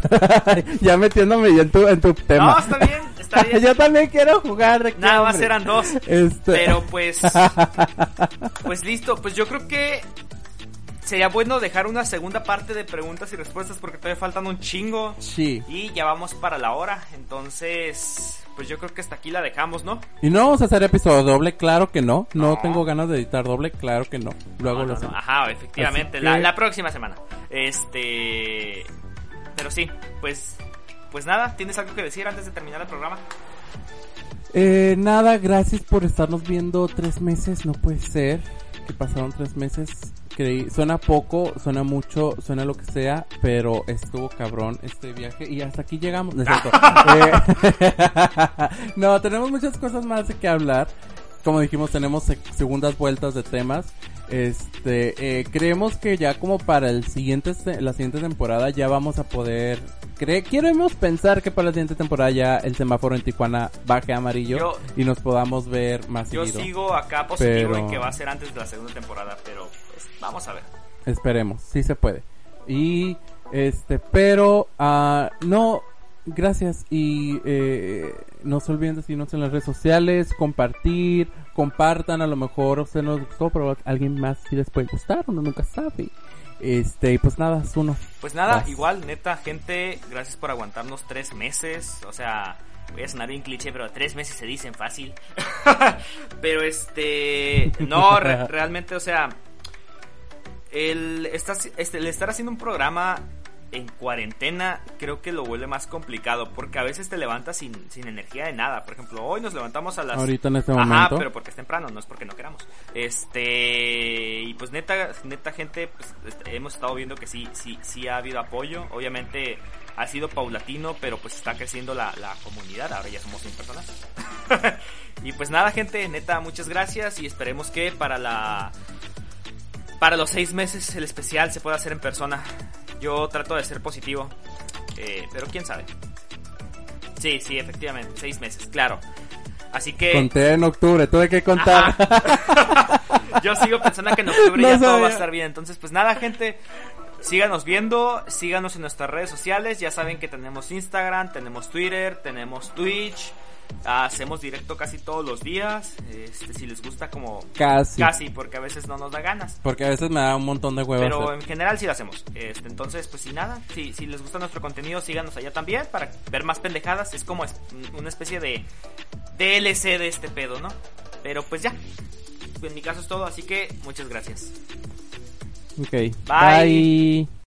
S1: *laughs* ya metiéndome ya en tu, en tu tema.
S2: No, está bien, está *laughs* bien.
S1: Yo también quiero jugar
S2: Nada más eran dos.
S1: Este...
S2: Pero pues, *laughs* pues listo. Pues yo creo que sería bueno dejar una segunda parte de preguntas y respuestas porque todavía faltan un chingo.
S1: Sí.
S2: Y ya vamos para la hora. Entonces, pues yo creo que hasta aquí la dejamos, ¿no?
S1: Y no vamos a hacer episodio doble, claro que no. No,
S2: No.
S1: tengo ganas de editar doble, claro que no. Luego
S2: No,
S1: lo
S2: no,
S1: hacemos.
S2: Ajá, efectivamente.
S1: Así
S2: La,
S1: que-
S2: la próxima semana. Este. Pero sí, pues. Pues nada, ¿tienes algo que decir antes de terminar el programa?
S1: Eh, nada, gracias por estarnos viendo tres meses. No puede ser que pasaron tres meses. Creí, suena poco, suena mucho, suena lo que sea, pero estuvo cabrón este viaje y hasta aquí llegamos. No. *laughs* Eh, *laughs* no, tenemos muchas cosas más de que hablar. Como dijimos, tenemos seg- segundas vueltas de temas. Este, eh, creemos que ya como para el siguiente, la siguiente temporada ya vamos a poder, cre queremos pensar que para la siguiente temporada ya el semáforo en Tijuana baje amarillo
S2: Yo-
S1: y nos podamos ver más
S2: Yo
S1: seguido.
S2: sigo acá positivo
S1: Pero-
S2: en que va a ser antes de la segunda temporada, pero pues vamos a ver.
S1: Esperemos, sí se puede. Y este, pero ah, no, gracias y eh, no se olviden de seguirnos en las redes sociales, compartir, compartan, a lo mejor a ustedes no les gustó, pero a alguien más sí les puede gustar, uno nunca sabe. Este, pues nada, es uno.
S2: Pues nada,
S1: Vas.
S2: igual, neta, gente, gracias por aguantarnos tres meses. O sea, voy a sonar bien cliché, pero tres meses se dicen fácil. *laughs* pero este, no, re- *laughs* realmente, o sea, el, estar, este, el estar haciendo un programa en cuarentena creo que lo vuelve más complicado porque a veces te levantas sin, sin energía de nada. Por ejemplo, hoy nos levantamos a las...
S1: Ahorita en este
S2: Ajá,
S1: momento.
S2: pero porque es temprano, no es porque no queramos. Este, y pues neta, neta gente, pues este, hemos estado viendo que sí, sí, sí ha habido apoyo. Obviamente ha sido paulatino, pero pues está creciendo la, la comunidad. Ahora ya somos 100 personas. *laughs* y pues nada, gente, neta, muchas gracias y esperemos que para la, para los seis meses el especial se pueda hacer en persona. Yo trato de ser positivo, eh, pero quién sabe. Sí, sí, efectivamente, seis meses, claro. Así que...
S1: Conté en octubre, tuve que contar. *laughs*
S2: Yo sigo pensando que en octubre
S1: No
S2: ya todo va a estar bien. Entonces, pues nada, gente. Síganos viendo, síganos en nuestras redes sociales. Ya saben que tenemos Instagram, tenemos Twitter, tenemos Twitch. Hacemos directo casi todos los días. Este, si les gusta, como
S1: Casi.
S2: casi, porque a veces no nos da ganas.
S1: Porque a veces me da un montón de huevos.
S2: Pero en general sí lo hacemos. Este, entonces, pues si nada, si, si les gusta nuestro contenido, síganos allá también para ver más pendejadas. Es como una especie de DLC de este pedo, ¿no? Pero pues ya. En mi caso es todo, así que muchas gracias.
S1: Ok.
S2: Bye.
S1: Bye.